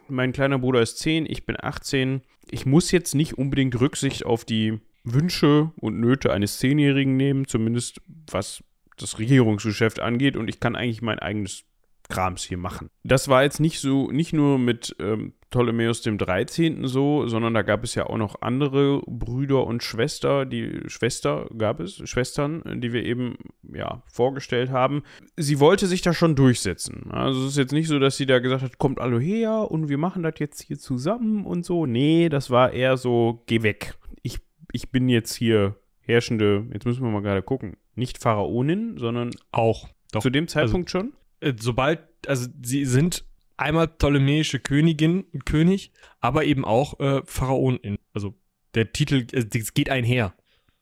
mein kleiner Bruder ist 10, ich bin 18. Ich muss jetzt nicht unbedingt Rücksicht auf die Wünsche und Nöte eines Zehnjährigen nehmen, zumindest was das Regierungsgeschäft angeht. Und ich kann eigentlich mein eigenes Krams hier machen. Das war jetzt nicht so, nicht nur mit ähm, Ptolemäus dem 13. so, sondern da gab es ja auch noch andere Brüder und Schwester, die Schwester gab es, Schwestern, die wir eben ja vorgestellt haben. Sie wollte sich da schon durchsetzen. Also es ist jetzt nicht so, dass sie da gesagt hat, kommt alle her und wir machen das jetzt hier zusammen und so. Nee, das war eher so, geh weg. Ich, ich bin jetzt hier herrschende, jetzt müssen wir mal gerade gucken, nicht Pharaonin, sondern Auch. Doch. zu dem Zeitpunkt schon? Äh, sobald, also sie sind einmal ptolemäische Königin König, aber eben auch äh, Pharaonin. Also der Titel, äh, das geht einher.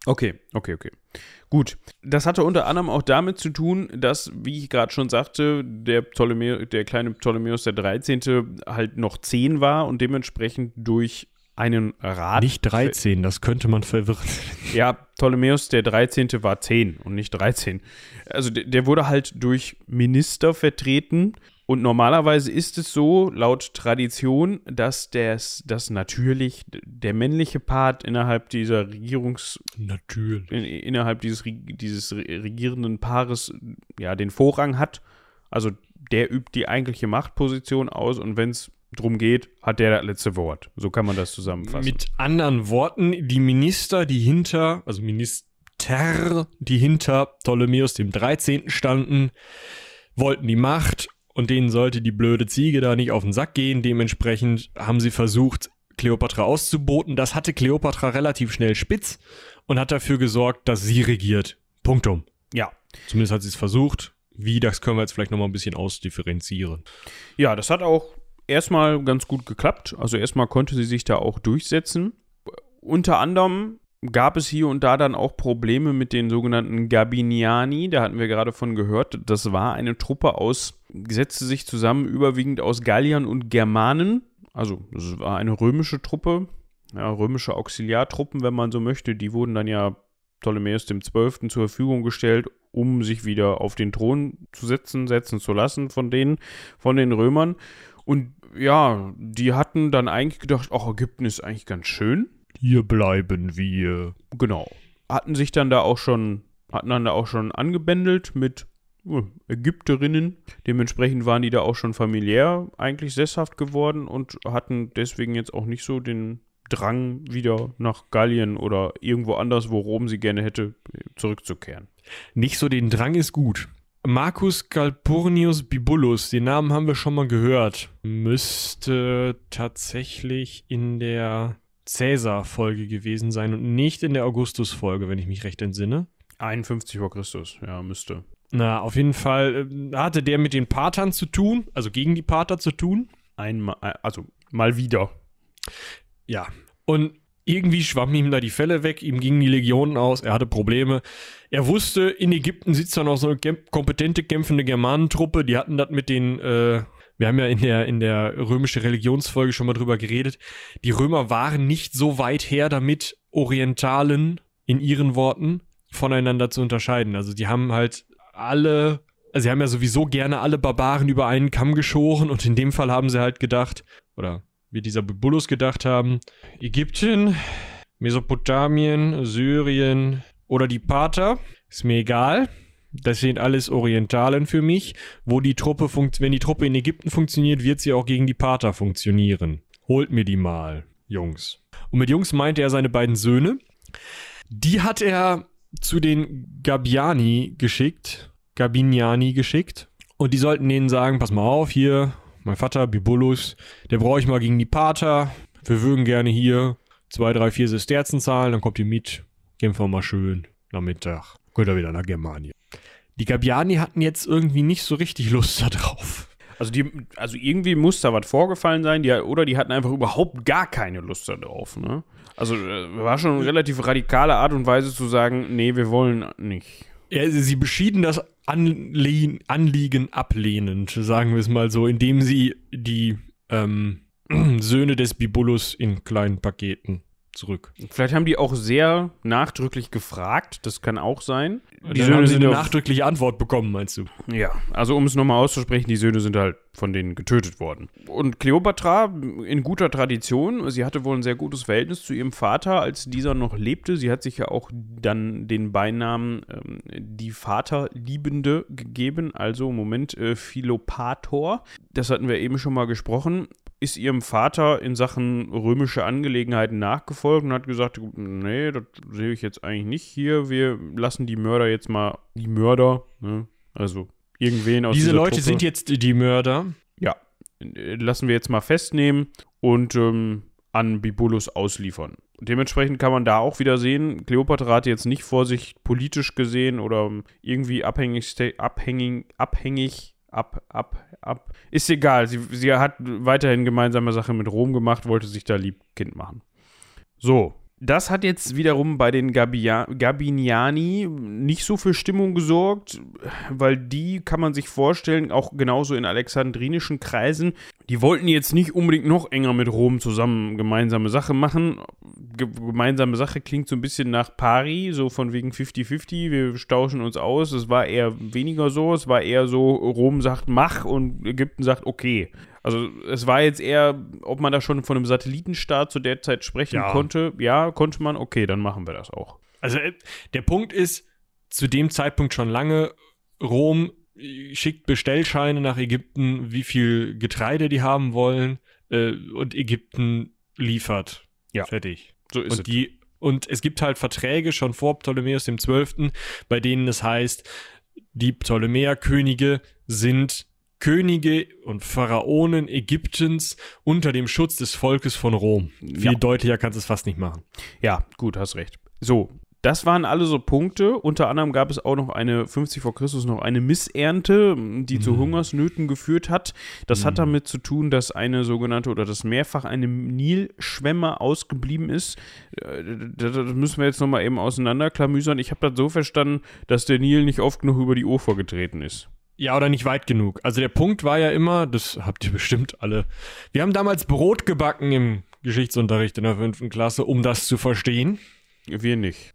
Okay, okay, okay. Gut. Das hatte unter anderem auch damit zu tun, dass, wie ich gerade schon sagte, der, Ptolemä der kleine Ptolemäus der 13. halt noch 10 war und dementsprechend durch einen Rat. Nicht 13, das könnte man verwirren. Ja, Ptolemäus der 13. war 10 und nicht 13. Also der, der wurde halt durch Minister vertreten. Und normalerweise ist es so, laut Tradition, dass das, das natürlich der männliche Part innerhalb dieser Regierungs- Natürlich. in, innerhalb dieses, dieses re- regierenden Paares ja den Vorrang hat. Also der übt die eigentliche Machtposition aus und wenn es drum geht, hat der das letzte Wort. So kann man das zusammenfassen. Mit anderen Worten, die Minister, die hinter, also Minister, die hinter Ptolemäus dem 13. standen, wollten die Macht und denen sollte die blöde Ziege da nicht auf den Sack gehen. Dementsprechend haben sie versucht, Kleopatra auszuboten. Das hatte Kleopatra relativ schnell spitz und hat dafür gesorgt, dass sie regiert. Punktum. ja. Zumindest hat sie es versucht. Wie, das können wir jetzt vielleicht nochmal ein bisschen ausdifferenzieren. Ja, das hat auch erstmal ganz gut geklappt. Also erstmal konnte sie sich da auch durchsetzen. Unter anderem gab es hier und da dann auch Probleme mit den sogenannten Gabiniani. Da hatten wir gerade von gehört. Das war eine Truppe aus, setzte sich zusammen überwiegend aus Galliern und Germanen. Also es war eine römische Truppe, ja, römische Auxiliartruppen, wenn man so möchte. Die wurden dann ja Ptolemäus dem Zwölften zur Verfügung gestellt, um sich wieder auf den Thron zu setzen, setzen zu lassen von denen, von den Römern. Und ja, die hatten dann eigentlich gedacht, ach, Ägypten ist eigentlich ganz schön. Hier bleiben wir. Genau. Hatten sich dann da auch schon, hatten dann da auch schon angebändelt mit äh, Ägypterinnen. Dementsprechend waren die da auch schon familiär eigentlich sesshaft geworden und hatten deswegen jetzt auch nicht so den Drang, wieder nach Gallien oder irgendwo anders, wo Rom sie gerne hätte, zurückzukehren. Nicht so den Drang ist gut. Marcus Calpurnius Bibulus, den Namen haben wir schon mal gehört. Müsste tatsächlich in der Cäsar-Folge gewesen sein und nicht in der Augustus-Folge, wenn ich mich recht entsinne. 51 vor Christus, ja, müsste. Na, auf jeden Fall äh, hatte der mit den Patern zu tun, also gegen die Pater zu tun. Einmal, also mal wieder. Ja. Und irgendwie schwammen ihm da die Fälle weg, ihm gingen die Legionen aus, er hatte Probleme. Er wusste, in Ägypten sitzt da noch so eine kompetente, kämpfende Germanentruppe, die hatten das mit den, äh, wir haben ja in der, in der römische Religionsfolge schon mal drüber geredet, die Römer waren nicht so weit her damit, Orientalen in ihren Worten voneinander zu unterscheiden. Also die haben halt alle, also sie haben ja sowieso gerne alle Barbaren über einen Kamm geschoren und in dem Fall haben sie halt gedacht, oder wie dieser Bibulus gedacht haben, Ägypten, Mesopotamien, Syrien oder die Pater, ist mir egal. Das sind alles Orientalen für mich. Wo die Truppe wenn die Truppe in Ägypten funktioniert, wird sie auch gegen die Pater funktionieren. Holt mir die mal, Jungs. Und mit Jungs meinte er seine beiden Söhne. Die hat er zu den Gabiani geschickt, Gabiniani geschickt. Und die sollten denen sagen, pass mal auf, hier, mein Vater, Bibulus, der brauche ich mal gegen die Pater. Wir würden gerne hier zwei, drei, vier Sesterzen zahlen, dann kommt ihr mit. Kämpfen wir mal schön Nachmittag. Könnt ihr wieder nach Germanien. Die Gabiani hatten jetzt irgendwie nicht so richtig Lust darauf. Also, die, also irgendwie muss da was vorgefallen sein, die, oder die hatten einfach überhaupt gar keine Lust darauf. Ne? Also äh, war schon eine relativ radikale Art und Weise zu sagen, nee, wir wollen nicht. Ja, sie beschieden das Anlie Anliegen ablehnend, sagen wir es mal so, indem sie die ähm, <clears throat> Söhne des Bibulus in kleinen Paketen zurück. Vielleicht haben die auch sehr nachdrücklich gefragt, das kann auch sein. Die Söhne haben sie eine nachdrückliche Antwort bekommen, meinst du? Ja, also um es nochmal auszusprechen, die Söhne sind halt von denen getötet worden. Und Kleopatra in guter Tradition, sie hatte wohl ein sehr gutes Verhältnis zu ihrem Vater, als dieser noch lebte. Sie hat sich ja auch dann den Beinamen ähm, die Vaterliebende gegeben, also im Moment äh, Philopator. Das hatten wir eben schon mal gesprochen ist ihrem Vater in Sachen römische Angelegenheiten nachgefolgt und hat gesagt, nee, das sehe ich jetzt eigentlich nicht hier. Wir lassen die Mörder jetzt mal, die Mörder, ne? also irgendwen aus Diese Leute Truppe, sind jetzt die Mörder. ja, lassen wir jetzt mal festnehmen und ähm, an Bibulus ausliefern. Dementsprechend kann man da auch wieder sehen, Kleopatra hat jetzt nicht vor sich politisch gesehen oder irgendwie abhängig, abhängig, abhängig ab, ab, ab. Ist egal. Sie, sie hat weiterhin gemeinsame Sache mit Rom gemacht, wollte sich da lieb Kind machen. So. Das hat jetzt wiederum bei den Gabiniani nicht so für Stimmung gesorgt, weil die kann man sich vorstellen, auch genauso in alexandrinischen Kreisen, die wollten jetzt nicht unbedingt noch enger mit Rom zusammen gemeinsame Sache machen. Ge gemeinsame Sache klingt so ein bisschen nach Pari, so von wegen 50-50, wir tauschen uns aus. Es war eher weniger so, es war eher so, Rom sagt mach und Ägypten sagt okay. Also es war jetzt eher, ob man da schon von einem Satellitenstaat zu der Zeit sprechen Ja. konnte. Ja, konnte man, okay, dann machen wir das auch. Also äh, der Punkt ist, zu dem Zeitpunkt schon lange, Rom schickt Bestellscheine nach Ägypten, wie viel Getreide die haben wollen. äh, und Ägypten liefert. Ja. Fertig. So ist Und, die, und es gibt halt Verträge schon vor Ptolemäus dem Zwölften, bei denen es heißt, die Ptolemäerkönige sind Könige und Pharaonen Ägyptens unter dem Schutz des Volkes von Rom. Viel Ja. deutlicher kannst du es fast nicht machen. Ja, gut, hast recht. So, das waren alle so Punkte. Unter anderem gab es auch noch eine 50 vor Christus noch eine Missernte, die zu Mhm. Hungersnöten geführt hat. Das hat Mhm. damit zu tun, dass eine sogenannte oder dass mehrfach eine Nilschwemme ausgeblieben ist. Äh, Das das müssen wir jetzt nochmal eben auseinanderklamüsern. Ich habe das so verstanden, dass der Nil nicht oft genug über die Ufer getreten ist. Ja, oder nicht weit genug. Also der Punkt war ja immer, das habt ihr bestimmt alle. Wir haben damals Brot gebacken im Geschichtsunterricht in der fünften Klasse, um das zu verstehen. Wir nicht.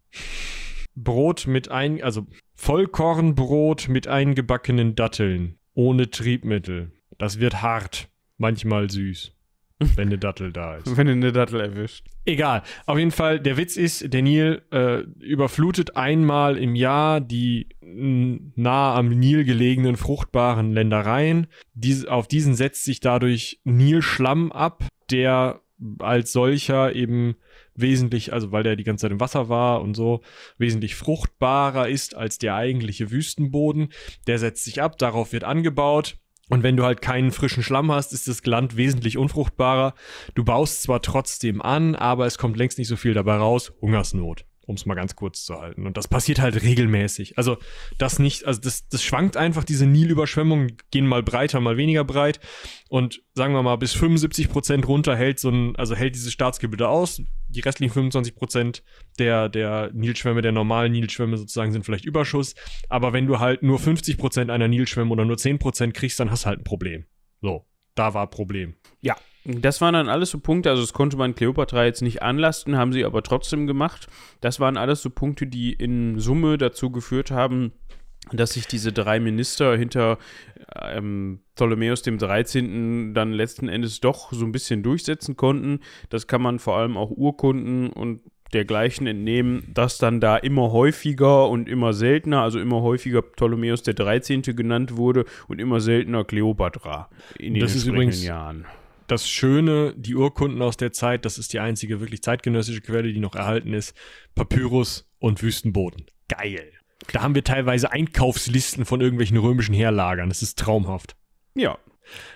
Brot mit ein, also Vollkornbrot mit eingebackenen Datteln, ohne Triebmittel. Das wird hart, manchmal süß, wenn eine Dattel da ist. Wenn eine Dattel erwischt. Egal. Auf jeden Fall, der Witz ist, der Nil äh, überflutet einmal im Jahr die nah am Nil gelegenen fruchtbaren Ländereien. Dies, auf diesen setzt sich dadurch Nilschlamm ab, der als solcher eben wesentlich, also weil der die ganze Zeit im Wasser war und so, wesentlich fruchtbarer ist als der eigentliche Wüstenboden. Der setzt sich ab, darauf wird angebaut. Und wenn du halt keinen frischen Schlamm hast, ist das Land wesentlich unfruchtbarer. Du baust zwar trotzdem an, aber es kommt längst nicht so viel dabei raus. Hungersnot, um es mal ganz kurz zu halten. Und das passiert halt regelmäßig. Also das nicht, also das, das schwankt einfach, diese Nilüberschwemmungen gehen mal breiter, mal weniger breit. Und sagen wir mal, bis 75 Prozent runter hält so ein, also hält dieses Staatsgebiet aus. Die restlichen 25 Prozent der, der Nilschwämme, der normalen Nilschwämme sozusagen sind vielleicht Überschuss. Aber wenn du halt nur 50 Prozent einer Nilschwämme oder nur 10 Prozent kriegst, dann hast du halt ein Problem. So, da war Problem. Ja, das waren dann alles so Punkte, also das konnte man Kleopatra jetzt nicht anlasten, haben sie aber trotzdem gemacht. Das waren alles so Punkte, die in Summe dazu geführt haben, dass sich diese drei Minister hinter ähm, Ptolemäus dem 13. dann letzten Endes doch so ein bisschen durchsetzen konnten. Das kann man vor allem auch Urkunden und dergleichen entnehmen, dass dann da immer häufiger und immer seltener, also immer häufiger Ptolemäus der 13. genannt wurde und immer seltener Kleopatra in den Das ist übrigens- Jahren. Das Schöne, die Urkunden aus der Zeit, das ist die einzige wirklich zeitgenössische Quelle, die noch erhalten ist. Papyrus und Wüstenboden. Geil. Da haben wir teilweise Einkaufslisten von irgendwelchen römischen Heerlagern. Das ist traumhaft. Ja,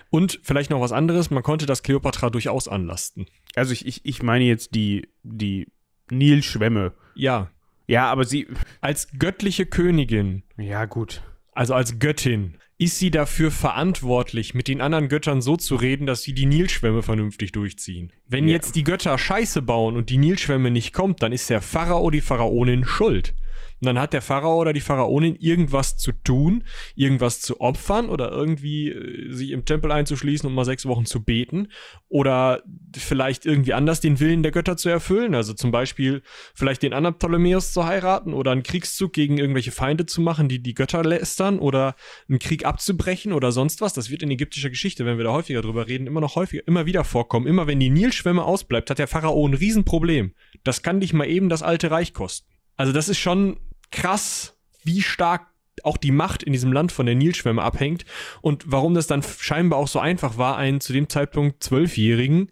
Und vielleicht noch was anderes, man konnte das Kleopatra durchaus anlasten. also ich, ich, ich meine jetzt die, die Nilschwämme. Ja, Ja, aber sie. als göttliche Königin, Ja, gut. also als Göttin, ist sie dafür verantwortlich, mit den anderen Göttern so zu reden, dass sie die Nilschwämme vernünftig durchziehen. Wenn Ja. jetzt die Götter Scheiße bauen und die Nilschwämme nicht kommt, dann ist der Pharao, die Pharaonin schuld. Und dann hat der Pharao oder die Pharaonin irgendwas zu tun, irgendwas zu opfern oder irgendwie äh, sich im Tempel einzuschließen und mal sechs Wochen zu beten oder vielleicht irgendwie anders den Willen der Götter zu erfüllen. Also zum Beispiel vielleicht den anderen Ptolemäus zu heiraten oder einen Kriegszug gegen irgendwelche Feinde zu machen, die die Götter lästern oder einen Krieg abzubrechen oder sonst was. Das wird in ägyptischer Geschichte, wenn wir da häufiger drüber reden, immer noch häufiger, immer wieder vorkommen. Immer wenn die Nilschwemme ausbleibt, hat der Pharao ein Riesenproblem. Das kann dich mal eben das alte Reich kosten. Also das ist schon krass, wie stark auch die Macht in diesem Land von der Nilschwemme abhängt und warum das dann scheinbar auch so einfach war, einen zu dem Zeitpunkt Zwölfjährigen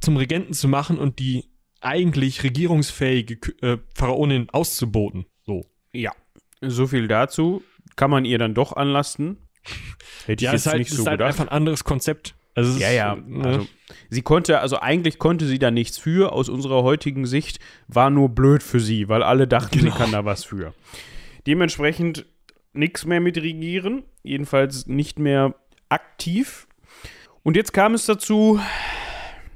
zum Regenten zu machen und die eigentlich regierungsfähige äh, Pharaonin auszuboten. So. Ja. So viel dazu. Kann man ihr dann doch anlasten? <laughs> Hätte Ja, ich es ist jetzt halt, nicht so ist halt gedacht. einfach ein anderes Konzept. Also Ja, ja. ne? Also, sie konnte, also eigentlich konnte sie da nichts für. Aus unserer heutigen Sicht war nur blöd für sie, weil alle dachten, Genau. sie kann da was für. Dementsprechend nichts mehr mit regieren. Jedenfalls nicht mehr aktiv. Und jetzt kam es dazu,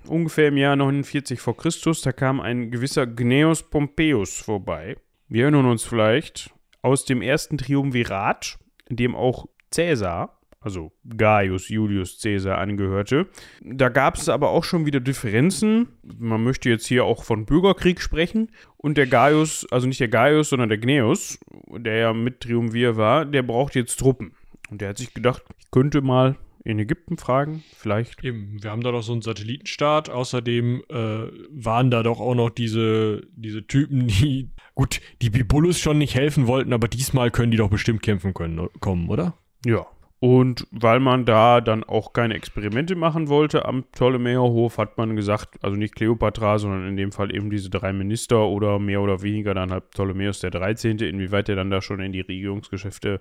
ungefähr im Jahr 49 vor Christus, da kam ein gewisser Gnaeus Pompeius vorbei. Wir erinnern uns vielleicht aus dem ersten Triumvirat, in dem auch Caesar, also Gaius Julius Caesar angehörte. Da gab es aber auch schon wieder Differenzen. Man möchte jetzt hier auch von Bürgerkrieg sprechen. Und der Gaius, also nicht der Gaius, sondern der Gnaeus, der ja mit Triumvir war, der braucht jetzt Truppen. Und der hat sich gedacht, ich könnte mal in Ägypten fragen, vielleicht. Eben, wir haben da doch so einen Satellitenstaat. Außerdem äh, waren da doch auch noch diese, diese Typen, die, gut, die Bibulus schon nicht helfen wollten, aber diesmal können die doch bestimmt kämpfen können, kommen, oder? Ja. Und weil man da dann auch keine Experimente machen wollte am Ptolemäerhof, hat man gesagt, also nicht Kleopatra, sondern in dem Fall eben diese drei Minister oder mehr oder weniger dann halt Ptolemäus der 13., inwieweit er dann da schon in die Regierungsgeschäfte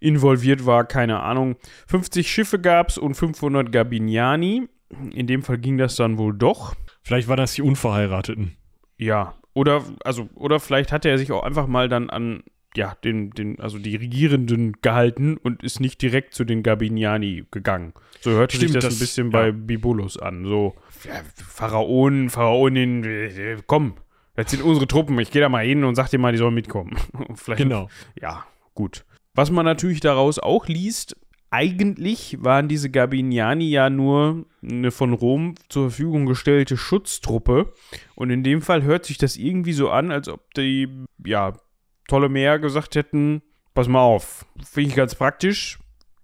involviert war, keine Ahnung. 50 Schiffe gab es und 500 Gabiniani. In dem Fall ging das dann wohl doch. Vielleicht waren das die Unverheirateten. Ja, oder, also, oder vielleicht hatte er sich auch einfach mal dann an ja, den, den, also die Regierenden gehalten und ist nicht direkt zu den Gabiniani gegangen. So hörte Stimmt, sich das, das, ein bisschen ja. bei Bibulus an. So, ja, Pharaonen, Pharaonin, äh, komm, das sind unsere Truppen, ich gehe da mal hin und sag dir mal, die sollen mitkommen. <laughs> Vielleicht, genau. Ja, gut. Was man natürlich daraus auch liest, eigentlich waren diese Gabiniani ja nur eine von Rom zur Verfügung gestellte Schutztruppe. Und in dem Fall hört sich das irgendwie so an, als ob die, ja, Ptolemäer gesagt hätten, pass mal auf, finde ich ganz praktisch,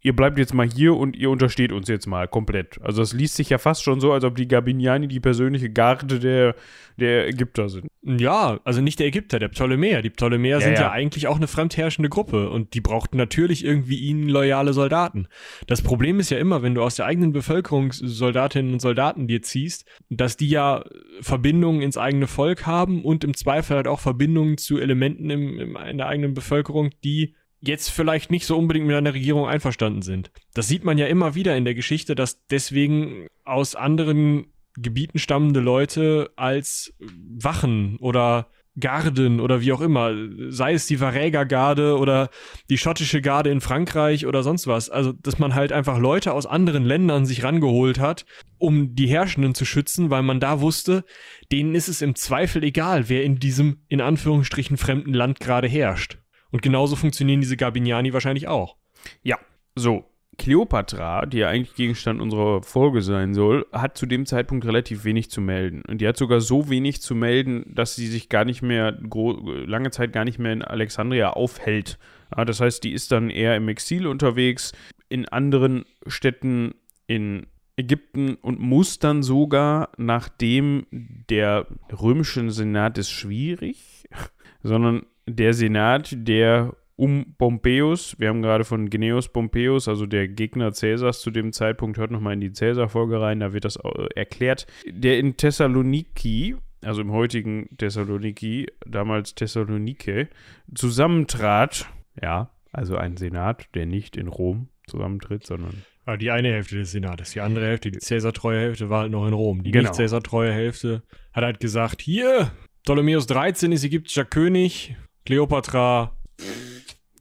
ihr bleibt jetzt mal hier und ihr untersteht uns jetzt mal komplett. Also es liest sich ja fast schon so, als ob die Gabiniani die persönliche Garde der, der Ägypter sind. Ja, also nicht der Ägypter, der Ptolemäer. Die Ptolemäer ja, sind ja. ja. eigentlich auch eine fremdherrschende Gruppe und die brauchten natürlich irgendwie ihnen loyale Soldaten. Das Problem ist ja immer, wenn du aus der eigenen Bevölkerung Soldatinnen und Soldaten dir ziehst, dass die ja Verbindungen ins eigene Volk haben und im Zweifel halt auch Verbindungen zu Elementen im, im in der eigenen Bevölkerung, die jetzt vielleicht nicht so unbedingt mit einer Regierung einverstanden sind. Das sieht man ja immer wieder in der Geschichte, dass deswegen aus anderen Gebieten stammende Leute als Wachen oder Garden oder wie auch immer, sei es die Varäger-Garde oder die schottische Garde in Frankreich oder sonst was. Also, dass man halt einfach Leute aus anderen Ländern sich rangeholt hat, um die Herrschenden zu schützen, weil man da wusste, denen ist es im Zweifel egal, wer in diesem in Anführungsstrichen fremden Land gerade herrscht. Und genauso funktionieren diese Gabiniani wahrscheinlich auch. Ja, so. Kleopatra, die ja eigentlich Gegenstand unserer Folge sein soll, hat zu dem Zeitpunkt relativ wenig zu melden. Und die hat sogar so wenig zu melden, dass sie sich gar nicht mehr, lange Zeit gar nicht mehr in Alexandria aufhält. Ja, das heißt, die ist dann eher im Exil unterwegs, in anderen Städten in Ägypten und muss dann sogar, nachdem der römische Senat ist schwierig, <laughs> sondern der Senat, der um Pompeius, wir haben gerade von Gnaeus Pompeius, also der Gegner Cäsars zu dem Zeitpunkt, hört nochmal in die Cäsar-Folge rein, da wird das äh, erklärt, der in Thessaloniki, also im heutigen Thessaloniki, damals Thessalonike, zusammentrat, ja, also ein Senat, der nicht in Rom zusammentritt, sondern Ah, die eine Hälfte des Senates, die andere Hälfte, die Cäsar-treue Hälfte war halt noch in Rom. Die genau. nicht Cäsar-treue Hälfte hat halt gesagt, hier, Ptolemäus 13 ist ägyptischer König, Kleopatra.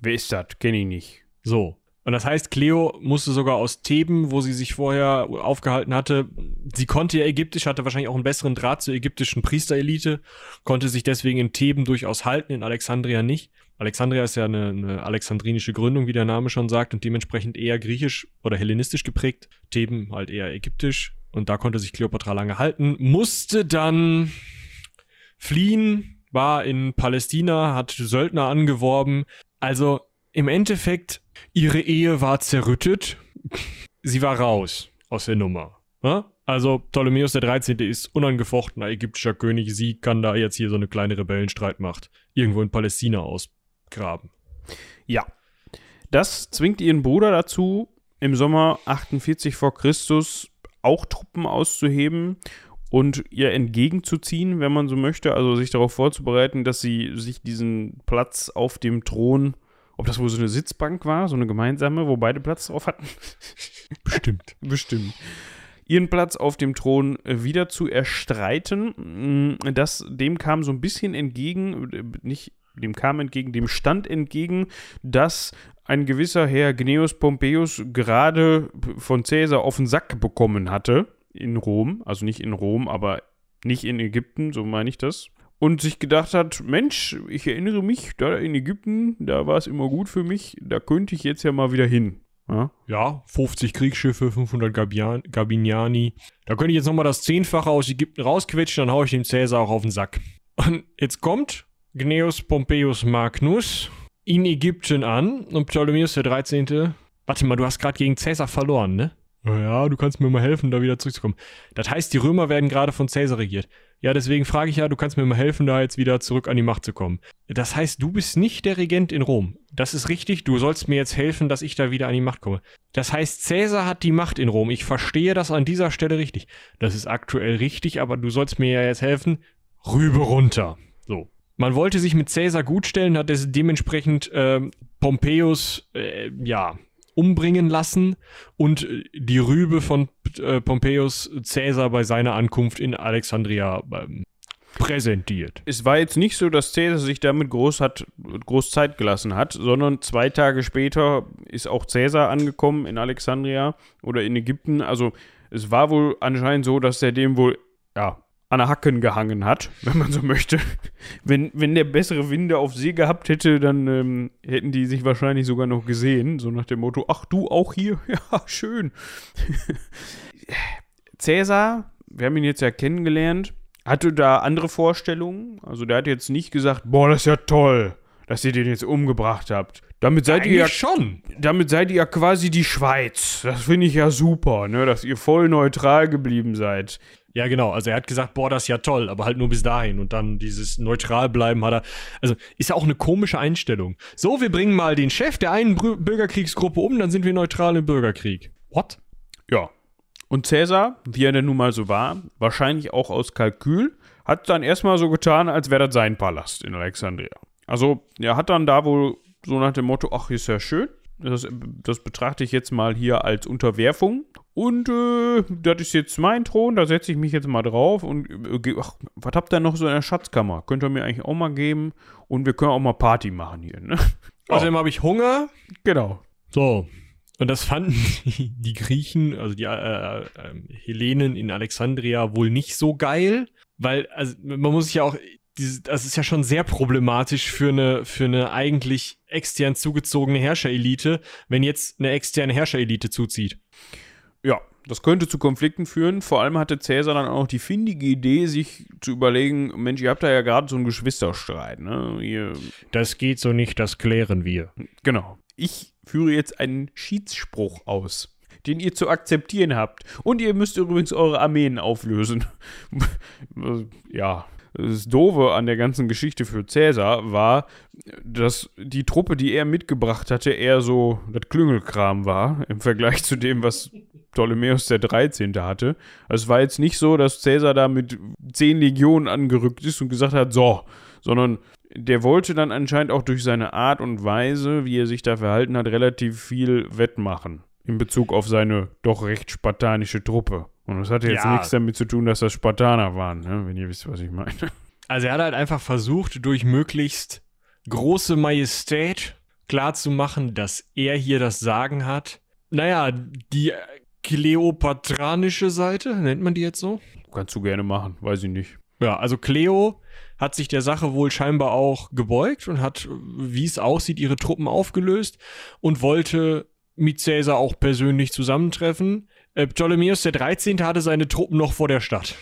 Wer ist das? Kenne ich nicht. So. Und das heißt, Cleo musste sogar aus Theben, wo sie sich vorher aufgehalten hatte, sie konnte ja ägyptisch, hatte wahrscheinlich auch einen besseren Draht zur ägyptischen Priesterelite, konnte sich deswegen in Theben durchaus halten, in Alexandria nicht. Alexandria ist ja eine, eine alexandrinische Gründung, wie der Name schon sagt, und dementsprechend eher griechisch oder hellenistisch geprägt. Theben halt eher ägyptisch. Und da konnte sich Kleopatra lange halten, musste dann fliehen, war in Palästina, hat Söldner angeworben. Also im Endeffekt, ihre Ehe war zerrüttet. Sie war raus aus der Nummer. Ja? Also Ptolemäus der 13. ist unangefochtener ägyptischer König. Sie kann da jetzt hier so eine kleine Rebellenstreitmacht irgendwo in Palästina ausgraben. Ja. Das zwingt ihren Bruder dazu, im Sommer 48 vor Christus auch Truppen auszuheben und ihr entgegenzuziehen, wenn man so möchte, also sich darauf vorzubereiten, dass sie sich diesen Platz auf dem Thron, ob das wohl so eine Sitzbank war, so eine gemeinsame, wo beide Platz drauf hatten. <laughs> Bestimmt. <laughs> Bestimmt. Ihren Platz auf dem Thron äh, wieder zu erstreiten. Mm, das, dem kam so ein bisschen entgegen, äh, nicht dem kam entgegen, dem stand entgegen, dass ein gewisser Herr Gnaeus Pompeius gerade von Caesar auf den Sack bekommen hatte in Rom, also nicht in Rom, aber nicht in Ägypten, so meine ich das. Und sich gedacht hat, Mensch, ich erinnere mich, da in Ägypten, da war es immer gut für mich, da könnte ich jetzt ja mal wieder hin. Ja, ja 50 Kriegsschiffe, 500 Gabian Gabiniani. Da könnte ich jetzt nochmal das Zehnfache aus Ägypten rausquetschen, dann haue ich dem Cäsar auch auf den Sack. Und jetzt kommt Gnaeus Pompeius Magnus in Ägypten an und Ptolemäus der 13. Warte mal, du hast gerade gegen Cäsar verloren, ne? Ja, du kannst mir mal helfen, da wieder zurückzukommen. Das heißt, die Römer werden gerade von Caesar regiert. Ja, deswegen frage ich ja, du kannst mir mal helfen, da jetzt wieder zurück an die Macht zu kommen. Das heißt, du bist nicht der Regent in Rom. Das ist richtig, du sollst mir jetzt helfen, dass ich da wieder an die Macht komme. Das heißt, Caesar hat die Macht in Rom. Ich verstehe das an dieser Stelle richtig. Das ist aktuell richtig, aber du sollst mir ja jetzt helfen. Rübe runter. So. Man wollte sich mit Caesar gutstellen, hat es dementsprechend äh, Pompeius, äh, ja, umbringen lassen und äh, die Rübe von äh, Pompeius Caesar bei seiner Ankunft in Alexandria ähm, präsentiert. Es war jetzt nicht so, dass Caesar sich damit groß, hat, groß Zeit gelassen hat, sondern zwei Tage später ist auch Caesar angekommen in Alexandria oder in Ägypten. Also es war wohl anscheinend so, dass er dem wohl ja, an der Hacken gehangen hat, <laughs> wenn man so möchte. Wenn, wenn der bessere Winde auf See gehabt hätte, dann ähm, hätten die sich wahrscheinlich sogar noch gesehen, so nach dem Motto, ach du auch hier? <laughs> Ja, schön. <laughs> Cäsar, wir haben ihn jetzt ja kennengelernt, hatte da andere Vorstellungen. Also der hat jetzt nicht gesagt, boah, das ist ja toll, dass ihr den jetzt umgebracht habt. Damit seid Eigentlich ihr ja schon. damit seid ihr ja quasi die Schweiz. Das finde ich ja super, ne, dass ihr voll neutral geblieben seid. Ja, genau. Also er hat gesagt, boah, das ist ja toll, aber halt nur bis dahin. Und dann dieses neutral bleiben hat er. Also ist ja auch eine komische Einstellung. So, wir bringen mal den Chef der einen Bürgerkriegsgruppe um, dann sind wir neutral im Bürgerkrieg. What? Ja. Und Cäsar, wie er denn nun mal so war, wahrscheinlich auch aus Kalkül, hat dann erstmal so getan, als wäre das sein Palast in Alexandria. Also, er hat dann da wohl so nach dem Motto, ach, ist ja schön. Das, das betrachte ich jetzt mal hier als Unterwerfung. Und äh, das ist jetzt mein Thron, da setze ich mich jetzt mal drauf. Und äh, ach, was habt ihr noch so in der Schatzkammer? Könnt ihr mir eigentlich auch mal geben? Und wir können auch mal Party machen hier, ne? <laughs> Außerdem habe ich Hunger. Genau. So. Und das fanden <laughs> die, Griechen, also die äh, äh, Hellenen in Alexandria wohl nicht so geil, weil also man muss sich ja auch das ist ja schon sehr problematisch für eine für eine eigentlich extern zugezogene Herrscherelite, wenn jetzt eine externe Herrscherelite zuzieht. Ja, das könnte zu Konflikten führen. Vor allem hatte Cäsar dann auch die findige Idee, sich zu überlegen, Mensch, ihr habt da ja gerade so einen Geschwisterstreit, ne? Ihr, Das geht so nicht, das klären wir. genau. Ich führe jetzt einen Schiedsspruch aus, den ihr zu akzeptieren habt. Und ihr müsst übrigens eure Armeen auflösen. <laughs> ja. Das Doofe an der ganzen Geschichte für Cäsar war, dass die Truppe, die er mitgebracht hatte, eher so das Klüngelkram war, im Vergleich zu dem, was Ptolemäus der 13. hatte. Also es war jetzt nicht so, dass Cäsar da mit zehn Legionen angerückt ist und gesagt hat, so, sondern der wollte dann anscheinend auch durch seine Art und Weise, wie er sich da verhalten hat, relativ viel wettmachen in Bezug auf seine doch recht spartanische Truppe. Und das hatte jetzt Ja. nichts damit zu tun, dass das Spartaner waren, ne? wenn ihr wisst, was ich meine. <laughs> Also er hat halt einfach versucht, durch möglichst große Majestät klarzumachen, dass er hier das Sagen hat. Naja, die kleopatranische Seite, nennt man die jetzt so? Kannst du gerne machen, weiß ich nicht. Ja, also Cleo hat sich der Sache wohl scheinbar auch gebeugt und hat, wie es aussieht, ihre Truppen aufgelöst und wollte mit Caesar auch persönlich zusammentreffen. Äh, Ptolemäus der 13. hatte seine Truppen noch vor der Stadt.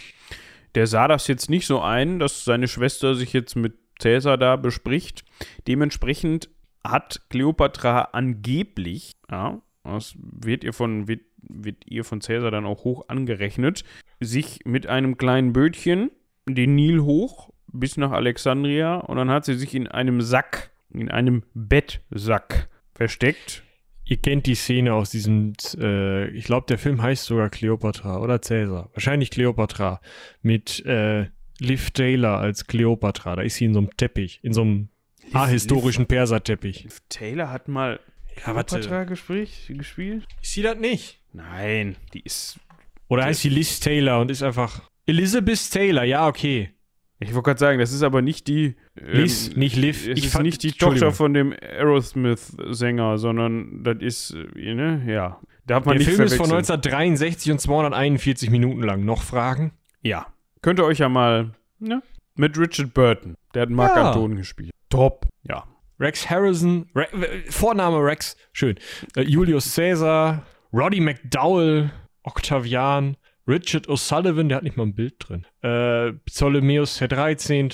Der sah das jetzt nicht so ein, dass seine Schwester sich jetzt mit Cäsar da bespricht. Dementsprechend hat Kleopatra angeblich, ja, das wird ihr von, wird, wird ihr von Cäsar dann auch hoch angerechnet, sich mit einem kleinen Bötchen den Nil hoch bis nach Alexandria und dann hat sie sich in einem Sack, in einem Bettsack versteckt. Ihr kennt die Szene aus diesem, äh, ich glaube, der Film heißt sogar Cleopatra oder Cäsar. Wahrscheinlich Cleopatra. Mit äh, Liv Taylor als Cleopatra. Da ist sie in so einem Teppich, in so einem ahistorischen Perserteppich. Taylor hat mal Ja, warte. Kleopatra Gespräch gespielt? Ist sie das nicht? Nein, die ist Oder heißt sie Liz Taylor und ist einfach Elizabeth Taylor? Ja, okay. Ich wollte gerade sagen, das ist aber nicht die. Liz, nicht Liv. Es Ich ist fand- nicht die. Tochter von dem Aerosmith-Sänger, sondern das ist, äh, ne, ja. Darf man Der nicht Film ist von verwechseln. 1963 und 241 Minuten lang. Noch Fragen? Ja. Könnt ihr euch ja mal, ne? Mit Richard Burton. Der hat Mark Ja. Anton gespielt. Top. Ja. Rex Harrison, Re äh, Vorname Rex, schön. Äh, Julius Caesar, Roddy McDowell, Octavian, Richard O'Sullivan, der hat nicht mal ein Bild drin. Äh, Ptolemäus der 13.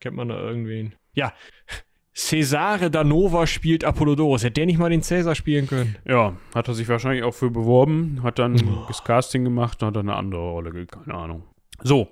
Kennt man da irgendwen? Ja. Cesare Danova spielt Apollodorus. Hätte der nicht mal den Cäsar spielen können? Ja, hat er sich wahrscheinlich auch für beworben, hat dann das Casting gemacht, hat dann eine andere Rolle, gekriegt, keine Ahnung. So,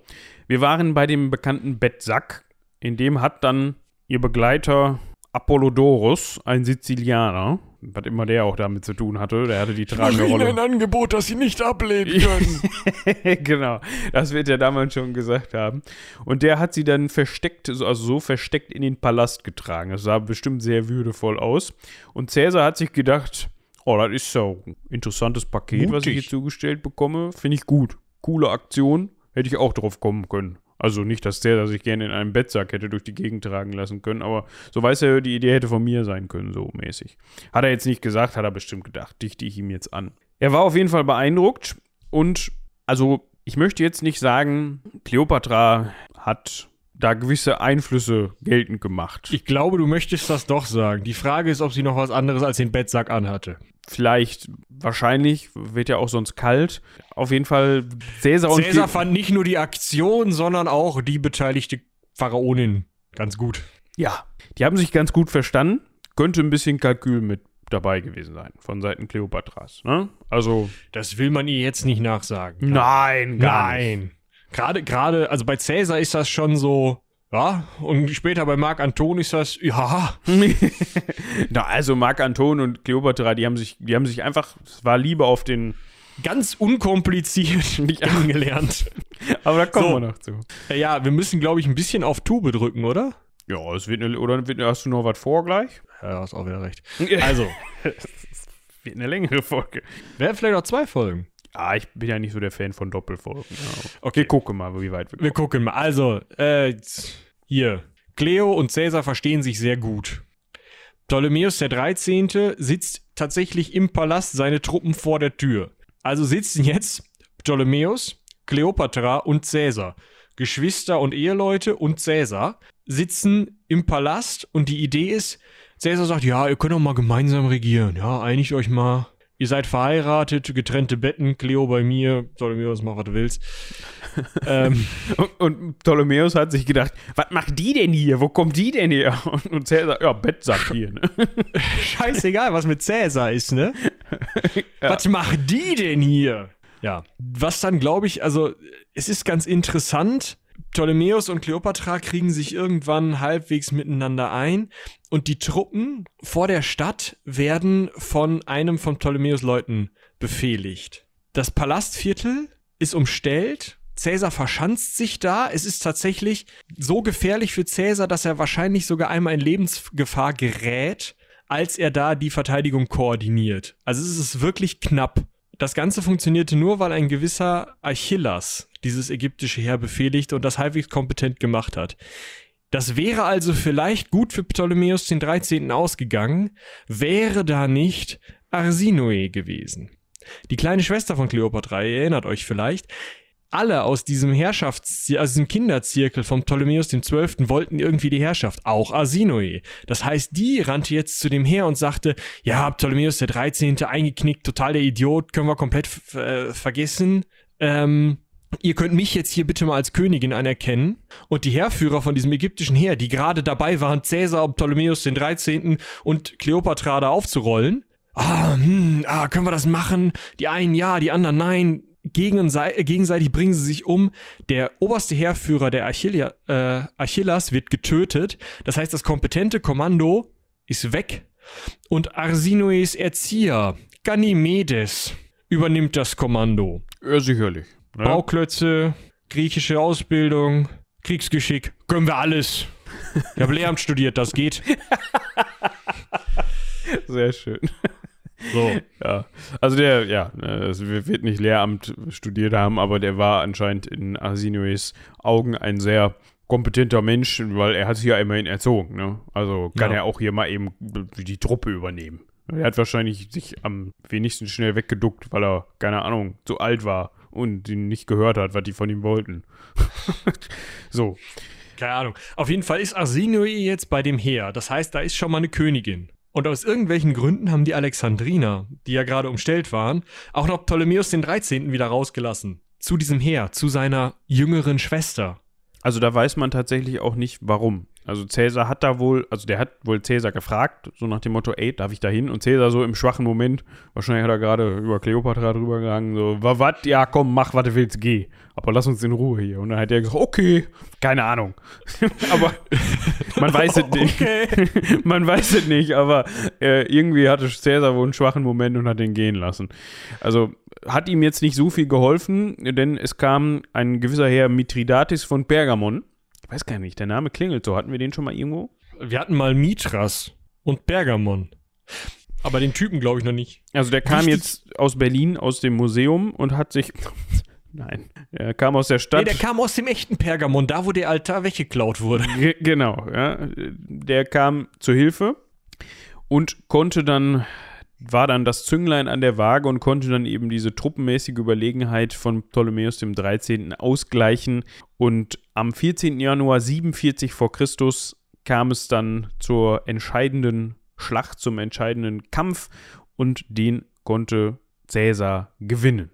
wir waren bei dem bekannten Bettsack, in dem hat dann ihr Begleiter Apollodorus, ein Sizilianer, was immer der auch damit zu tun hatte, der hatte die tragende Rolle. Angebot, das sie nicht ablehnen können. <laughs> genau, das wird er damals schon gesagt haben. Und der hat sie dann versteckt, also so versteckt in den Palast getragen. Das sah bestimmt sehr würdevoll aus. Und Cäsar hat sich gedacht, oh, das ist so ein interessantes Paket, was ich Mutig. hier zugestellt bekomme. Finde ich gut. Coole Aktion. Hätte ich auch drauf kommen können. Also nicht, dass Cäsar sich gerne in einem Bettsack hätte durch die Gegend tragen lassen können, aber so weiß er, die Idee hätte von mir sein können, so mäßig. Hat er jetzt nicht gesagt, hat er bestimmt gedacht, dichte ich ihm jetzt an. Er war auf jeden Fall beeindruckt und also ich möchte jetzt nicht sagen, Kleopatra hat da gewisse Einflüsse geltend gemacht. Ich glaube, du möchtest das doch sagen. Die Frage ist, ob sie noch was anderes als den Bettsack anhatte. Vielleicht, wahrscheinlich, wird ja auch sonst kalt. Auf jeden Fall, Cäsar und Cäsar fand nicht nur die Aktion, sondern auch die beteiligte Pharaonin ganz gut. Ja, die haben sich ganz gut verstanden. Könnte ein bisschen Kalkül mit dabei gewesen sein von Seiten Kleopatras. Ne? Also, Das will man ihr jetzt nicht nachsagen. nein, Nein. Gerade, gerade, also bei Cäsar ist das schon so, ja, und später bei Marc Anton ist das, ja, <laughs> Na, also Marc Anton und Kleopatra, die haben sich, die haben sich einfach, es war Liebe auf den, ganz unkompliziert <laughs> kennengelernt. aber da kommen So. wir noch zu. Ja, wir müssen, glaube ich, ein bisschen auf Tube drücken, oder? Ja, es wird eine, oder wird, hast du noch was vor gleich? Ja, hast auch wieder recht. Also, <laughs> wird eine längere Folge. Wären vielleicht auch zwei Folgen. Ja, ich bin ja nicht so der Fan von Doppelfolgen. Ja. Okay. Wir gucken mal, wie weit wir Wir kommen. gucken mal. Also, äh, hier. Cleo und Cäsar verstehen sich sehr gut. Ptolemäus der 13. sitzt tatsächlich im Palast, seine Truppen vor der Tür. Also sitzen jetzt Ptolemäus, Kleopatra und Cäsar. Geschwister und Eheleute und Cäsar sitzen im Palast und die Idee ist, Cäsar sagt, ja, ihr könnt doch mal gemeinsam regieren. Ja, einigt euch mal. Ihr seid verheiratet, getrennte Betten, Cleo bei mir, Ptolemäus, mach was du willst. <laughs> ähm, Und, und Ptolemäus hat sich gedacht, was macht die denn hier? Wo kommt die denn her? <laughs> Und, und Cäsar, ja, Bettsack hier. Ne? <laughs> Scheißegal, was mit Cäsar ist, ne? Was macht die denn hier? Ja. Was dann, glaube ich, also, es ist ganz interessant. Ptolemäus und Kleopatra kriegen sich irgendwann halbwegs miteinander ein und die Truppen vor der Stadt werden von einem von Ptolemäus Leuten befehligt. Das Palastviertel ist umstellt. Cäsar verschanzt sich da. Es ist tatsächlich so gefährlich für Cäsar, dass er wahrscheinlich sogar einmal in Lebensgefahr gerät, als er da die Verteidigung koordiniert. Also es ist wirklich knapp. Das Ganze funktionierte nur, weil ein gewisser Achillas dieses ägyptische Heer befehligte und das halbwegs kompetent gemacht hat. Das wäre also vielleicht gut für Ptolemäus den 13. ausgegangen, wäre da nicht Arsinoe gewesen. Die kleine Schwester von Kleopatra, ihr erinnert euch vielleicht, alle aus diesem Herrschaftszirkel, aus diesem Kinderzirkel von Ptolemäus Zwölften wollten irgendwie die Herrschaft, auch Arsinoe. Das heißt, die rannte jetzt zu dem Heer und sagte, ja, Ptolemäus 13. eingeknickt, total der Idiot, können wir komplett äh, vergessen. Ähm, ihr könnt mich jetzt hier bitte mal als Königin anerkennen. Und die Heerführer von diesem ägyptischen Heer, die gerade dabei waren, Cäsar und Ptolemäus 13. und Kleopatra da aufzurollen, ah, hm, ah, können wir das machen? Die einen ja, die anderen nein. Gegensei gegenseitig bringen sie sich um. Der oberste Heerführer, der Achillia, äh, Achillas, wird getötet. Das heißt, das kompetente Kommando ist weg. Und Arsinoes Erzieher, Ganymedes, übernimmt das Kommando. Ja, sicherlich. Ne? Bauklötze, griechische Ausbildung, Kriegsgeschick, können wir alles. Ich habe Lehramt studiert, das geht. <laughs> Sehr schön. So. Ja, also der, ja, es wird nicht Lehramt studiert haben, aber der war anscheinend in Arsinoes Augen ein sehr kompetenter Mensch, weil er hat sich ja immerhin erzogen, ne? Also kann Ja. er auch hier mal eben die Truppe übernehmen. Er hat wahrscheinlich sich am wenigsten schnell weggeduckt, weil er, keine Ahnung, zu alt war und ihn nicht gehört hat, was die von ihm wollten. <laughs> so. Keine Ahnung. Auf jeden Fall ist Arsinoe jetzt bei dem Heer. Das heißt, da ist schon mal eine Königin. Und aus irgendwelchen Gründen haben die Alexandriner, die ja gerade umstellt waren, auch noch Ptolemäus den 13. wieder rausgelassen. Zu diesem Heer, zu seiner jüngeren Schwester. Also da weiß man tatsächlich auch nicht, warum. Also Cäsar hat da wohl, also der hat wohl Cäsar gefragt, so nach dem Motto, ey, darf ich da hin? Und Cäsar so im schwachen Moment, wahrscheinlich hat er gerade über Kleopatra drüber gegangen, so, wa wat? Ja, komm, mach, was du willst, geh. Aber lass uns in Ruhe hier. Und dann hat er gesagt, okay, keine Ahnung. <laughs> aber man weiß es <laughs> nicht. <laughs> Man weiß es nicht, aber äh, irgendwie hatte Cäsar wohl einen schwachen Moment und hat den gehen lassen. Also hat ihm jetzt nicht so viel geholfen, denn es kam ein gewisser Herr Mithridates von Pergamon. Ich weiß gar nicht, der Name klingelt so. Hatten wir den schon mal irgendwo? Wir hatten mal Mitras und Bergamon. Aber den Typen glaube ich noch nicht. Also der kam Wichtig- jetzt aus Berlin, aus dem Museum und hat sich. <laughs> Nein, er kam aus der Nee, Stadt. der kam aus dem echten Pergamon, da wo der Altar weggeklaut wurde. Ge- Genau, ja. Der kam zur Hilfe und konnte dann, war dann das Zünglein an der Waage und konnte dann eben diese truppenmäßige Überlegenheit von Ptolemäus dem 13. ausgleichen. Und am 14. Januar 47 vor Christus kam es dann zur entscheidenden Schlacht, zum entscheidenden Kampf und den konnte Caesar gewinnen.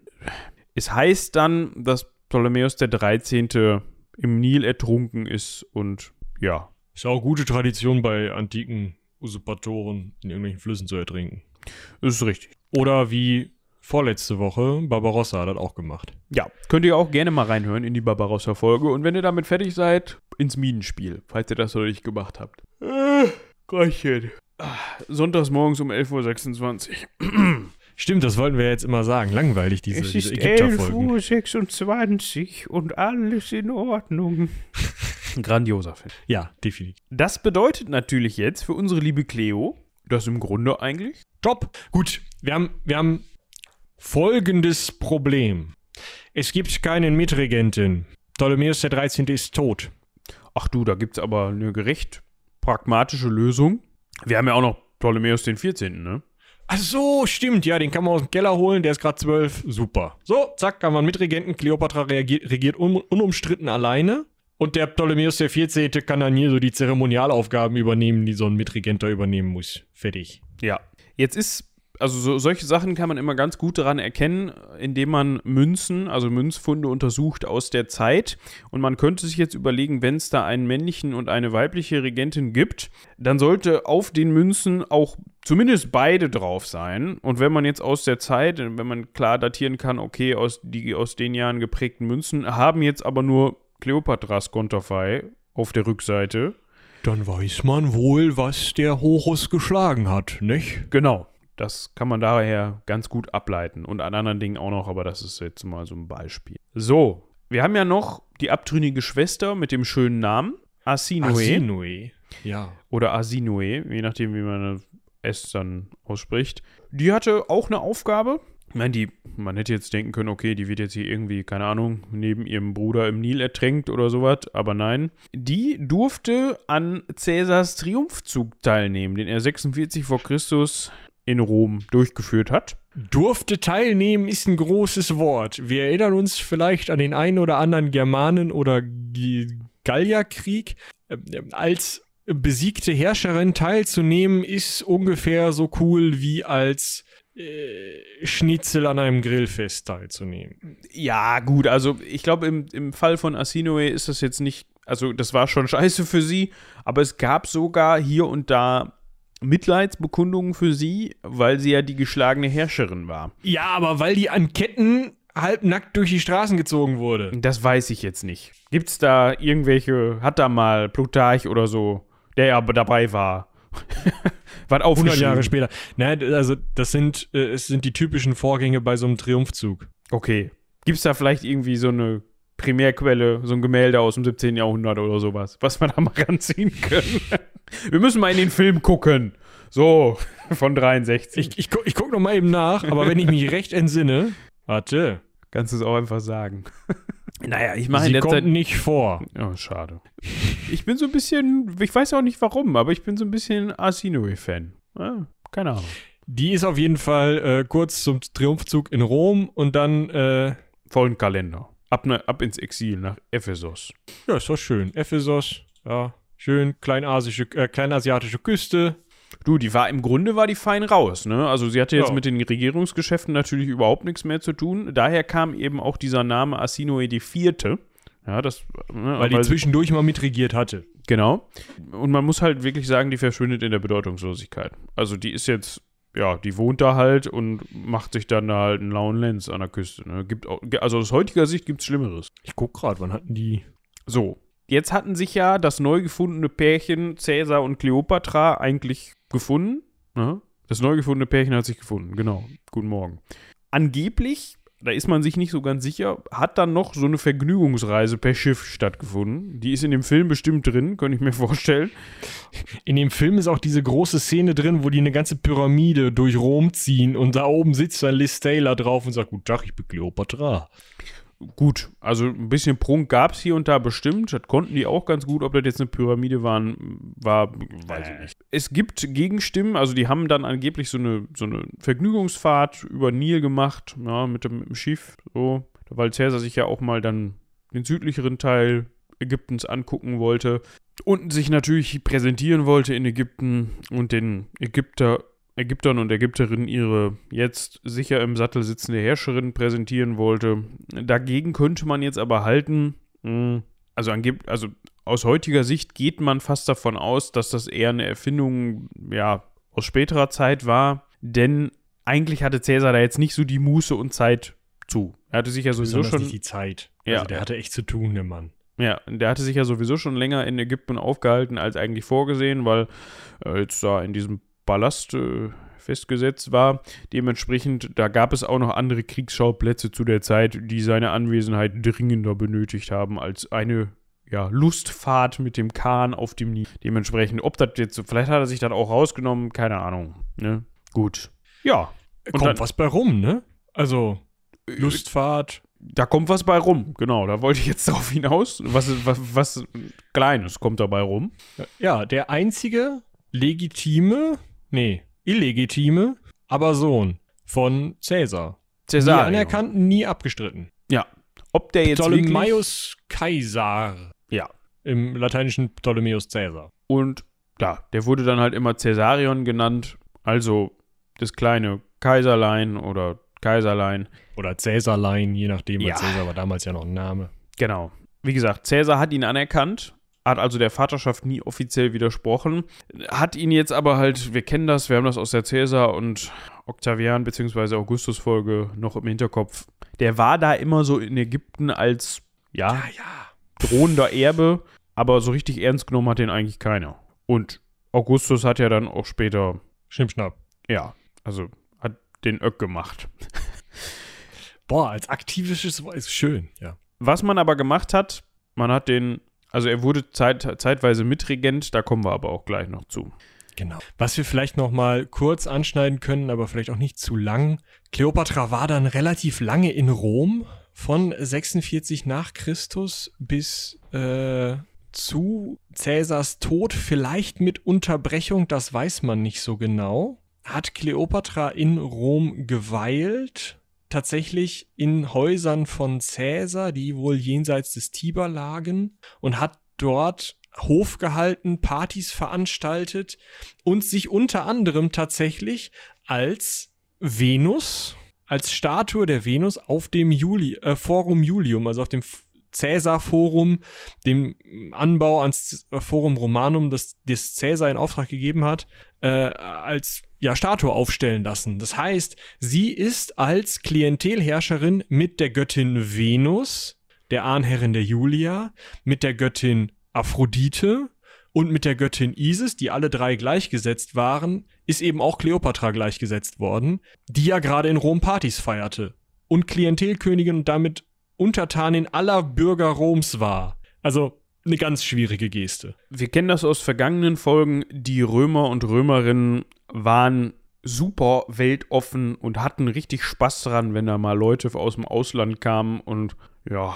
Es heißt dann, dass Ptolemäus der 13. im Nil ertrunken ist und ja, Ist auch gute Tradition bei antiken Usurpatoren in irgendwelchen Flüssen zu ertrinken. Ist richtig. Oder wie vorletzte Woche, Barbarossa hat das auch gemacht. Ja, könnt ihr auch gerne mal reinhören in die Barbarossa-Folge und wenn ihr damit fertig seid, ins Minenspiel, falls ihr das noch nicht gemacht habt. Äh. Ah, Sonntags morgens um 11.26 Uhr. <clears throat> Stimmt, das wollten wir jetzt immer sagen. Langweilig, diese, diese Ägypterfolgen. 11.26 Uhr und alles in Ordnung. <laughs> Grandioser Film. Ja, definitiv. Das bedeutet natürlich jetzt für unsere liebe Cleo, dass im Grunde eigentlich Top. Gut, wir haben, wir haben folgendes Problem. Es gibt keinen Mitregentin. Ptolemäus der 13. ist tot. Ach du, da gibt's aber eine gerecht pragmatische Lösung. Wir haben ja auch noch Ptolemäus den 14., ne? Ach so, stimmt, ja, den kann man aus dem Keller holen, der ist gerade zwölf. Super. So, zack, haben wir einen Mitregenten. Kleopatra reagiert, regiert un, unumstritten alleine. Und der Ptolemäus der 14. kann dann hier so die Zeremonialaufgaben übernehmen, die so ein Mitregenter übernehmen muss. Fertig. Ja. Jetzt ist, also so, solche Sachen kann man immer ganz gut daran erkennen, indem man Münzen, also Münzfunde untersucht aus der Zeit. Und man könnte sich jetzt überlegen, wenn es da einen männlichen und eine weibliche Regentin gibt, dann sollte auf den Münzen auch zumindest beide drauf sein. Und wenn man jetzt aus der Zeit, wenn man klar datieren kann, okay, aus, die aus den Jahren geprägten Münzen haben jetzt aber nur Kleopatras Konterfei auf der Rückseite. Dann weiß man wohl, was der Horus geschlagen hat, nicht? Genau. Das kann man daher ganz gut ableiten. Und an anderen Dingen auch noch, aber das ist jetzt mal so ein Beispiel. So, wir haben ja noch die abtrünnige Schwester mit dem schönen Namen. Arsinoe. Arsinoe. Ja. Oder Arsinoe, je nachdem, wie man es dann ausspricht. Die hatte auch eine Aufgabe. Ich meine, die, man hätte jetzt denken können, okay, die wird jetzt hier irgendwie, keine Ahnung, neben ihrem Bruder im Nil ertränkt oder sowas, aber nein. Die durfte an Cäsars Triumphzug teilnehmen, den er 46 vor Christus in Rom durchgeführt hat. Durfte teilnehmen ist ein großes Wort. Wir erinnern uns vielleicht an den einen oder anderen Germanen- oder Gallierkrieg. Ähm, ähm, Als besiegte Herrscherin teilzunehmen, ist ungefähr so cool wie als Schnitzel an einem Grillfest teilzunehmen. Ja, gut, also ich glaube, im, im Fall von Arsinoe ist das jetzt nicht, also das war schon <laughs> scheiße für sie, aber es gab sogar hier und da Mitleidsbekundungen für sie, weil sie ja die geschlagene Herrscherin war. Ja, aber weil die an Ketten halbnackt durch die Straßen gezogen wurde. Das weiß ich jetzt nicht. Gibt's da irgendwelche, hat da mal Plutarch oder so, der ja dabei war, <laughs> was 100 aufgeschrieben? Jahre später. Nein, also das sind, äh, es sind die typischen Vorgänge bei so einem Triumphzug. Okay. Gibt's da vielleicht irgendwie so eine Primärquelle, so ein Gemälde aus dem 17. Jahrhundert oder sowas, was wir da mal <laughs> ranziehen können? Wir müssen mal in den Film gucken. So, von 63. Ich, ich, gu- ich guck noch mal eben nach, aber wenn ich mich recht entsinne, warte, Kannst du es auch einfach sagen. Naja, ich mache in kommt Zeit. nicht vor. Oh, schade. Ich bin so ein bisschen, ich weiß auch nicht warum, aber ich bin so ein bisschen Arsinoe-Fan. Ah, keine Ahnung. Die ist auf jeden Fall äh, kurz zum Triumphzug in Rom und dann, äh, Vollen Kalender. Ab, ne, ab ins Exil nach Ephesos. ja, ist doch schön. Ephesos, ja, schön kleinasische, äh, kleinasiatische Küste. Du, die war im Grunde war die fein raus, ne? Also sie hatte jetzt Ja. mit den Regierungsgeschäften natürlich überhaupt nichts mehr zu tun. Daher kam eben auch dieser Name Arsinoe IV. Ja, das, ne, Weil die zwischendurch mal mitregiert hatte. Genau. Und man muss halt wirklich sagen, die verschwindet in der Bedeutungslosigkeit. Also die ist jetzt, ja, die wohnt da halt und macht sich dann da halt einen lauen Lenz an der Küste. Ne? Gibt auch, also aus heutiger Sicht gibt es Schlimmeres. Ich guck gerade, wann hatten die. So, jetzt hatten sich ja das neu gefundene Pärchen Cäsar und Kleopatra eigentlich gefunden. Ne? Das neu gefundene Pärchen hat sich gefunden, genau. Guten Morgen. Angeblich da ist man sich nicht so ganz sicher, hat dann noch so eine Vergnügungsreise per Schiff stattgefunden. Die ist in dem Film bestimmt drin, könnte ich mir <laughs> vorstellen. In dem Film ist auch diese große Szene drin, wo die eine ganze Pyramide durch Rom ziehen und da oben sitzt dann Liz Taylor drauf und sagt, gut Tag, ich bin Cleopatra. Gut, also ein bisschen Prunk gab es hier und da bestimmt. Das konnten die auch ganz gut. Ob das jetzt eine Pyramide waren, war, weiß ich nicht. Es gibt Gegenstimmen, also die haben dann angeblich so eine, so eine Vergnügungsfahrt über Nil gemacht, ja, mit dem, mit dem Schiff. So, weil Cäsar sich ja auch mal dann den südlicheren Teil Ägyptens angucken wollte und sich natürlich präsentieren wollte in Ägypten und den Ägypter Ägyptern und Ägypterinnen ihre jetzt sicher im Sattel sitzende Herrscherin präsentieren wollte. Dagegen könnte man jetzt aber halten, hm, also, also aus heutiger Sicht geht man fast davon aus, dass das eher eine Erfindung ja, aus späterer Zeit war, denn eigentlich hatte Cäsar da jetzt nicht so die Muße und Zeit zu. Er hatte sich ja sowieso schon. Nicht die Zeit. Ja. Also der hatte echt zu tun, der Mann. Ja, der hatte sich ja sowieso schon länger in Ägypten aufgehalten als eigentlich vorgesehen, weil äh, jetzt da in diesem Ballast äh, festgesetzt war. Dementsprechend, da gab es auch noch andere Kriegsschauplätze zu der Zeit, die seine Anwesenheit dringender benötigt haben als eine ja, Lustfahrt mit dem Kahn auf dem Nil. Dementsprechend, ob das jetzt, vielleicht hat er sich dann auch rausgenommen, keine Ahnung. Ne? Gut. Ja. Und kommt dann, was bei rum, ne? Also, äh, Lustfahrt. Da kommt was bei rum, genau. Da wollte ich jetzt <laughs> darauf hinaus. Was, was, was Kleines kommt dabei rum. Ja, der einzige legitime nee, illegitime, aber Sohn von Cäsar. Cäsar. Nie anerkannt, nie abgestritten. Ja. Ob der jetzt Ptolemaios Kaisar. Ja. Im lateinischen Ptolemäus Cäsar. Und ja, der wurde dann halt immer Cäsarion genannt, also das kleine Kaiserlein oder Kaiserlein. Oder Cäsarlein, je nachdem, ja. Cäsar war damals ja noch ein Name. Genau. Wie gesagt, Cäsar hat ihn anerkannt hat also der Vaterschaft nie offiziell widersprochen, hat ihn jetzt aber halt, wir kennen das, wir haben das aus der Cäsar und Octavian bzw. Augustus Folge noch im Hinterkopf. Der war da immer so in Ägypten als, ja, ja, ja. drohender Erbe, aber so richtig ernst genommen hat den eigentlich keiner. Und Augustus hat ja dann auch später. Schnippschnapp. Ja, also hat den Öck gemacht. Boah, als aktivisches ist schön, ja. Was man aber gemacht hat, man hat den also er wurde zeit, zeitweise Mitregent, da kommen wir aber auch gleich noch zu. Genau. Was wir vielleicht noch mal kurz anschneiden können, aber vielleicht auch nicht zu lang. Kleopatra war dann relativ lange in Rom, von 46 nach Christus bis äh, zu Cäsars Tod, vielleicht mit Unterbrechung, das weiß man nicht so genau. Hat Kleopatra in Rom geweilt tatsächlich in Häusern von Cäsar, die wohl jenseits des Tiber lagen, und hat dort Hof gehalten, Partys veranstaltet und sich unter anderem tatsächlich als Venus, als Statue der Venus auf dem Juli, äh, Forum Julium, also auf dem Cäsar-Forum, dem Anbau ans Forum Romanum, das, das Cäsar in Auftrag gegeben hat, äh, als ja, Statue aufstellen lassen. Das heißt, sie ist als Klientelherrscherin mit der Göttin Venus, der Ahnherrin der Julia, mit der Göttin Aphrodite und mit der Göttin Isis, die alle drei gleichgesetzt waren, ist eben auch Kleopatra gleichgesetzt worden, die ja gerade in Rom Partys feierte und Klientelkönigin und damit Untertanin aller Bürger Roms war. Also eine ganz schwierige Geste. Wir kennen das aus vergangenen Folgen. Die Römer und Römerinnen waren super weltoffen und hatten richtig Spaß dran, wenn da mal Leute aus dem Ausland kamen und ja,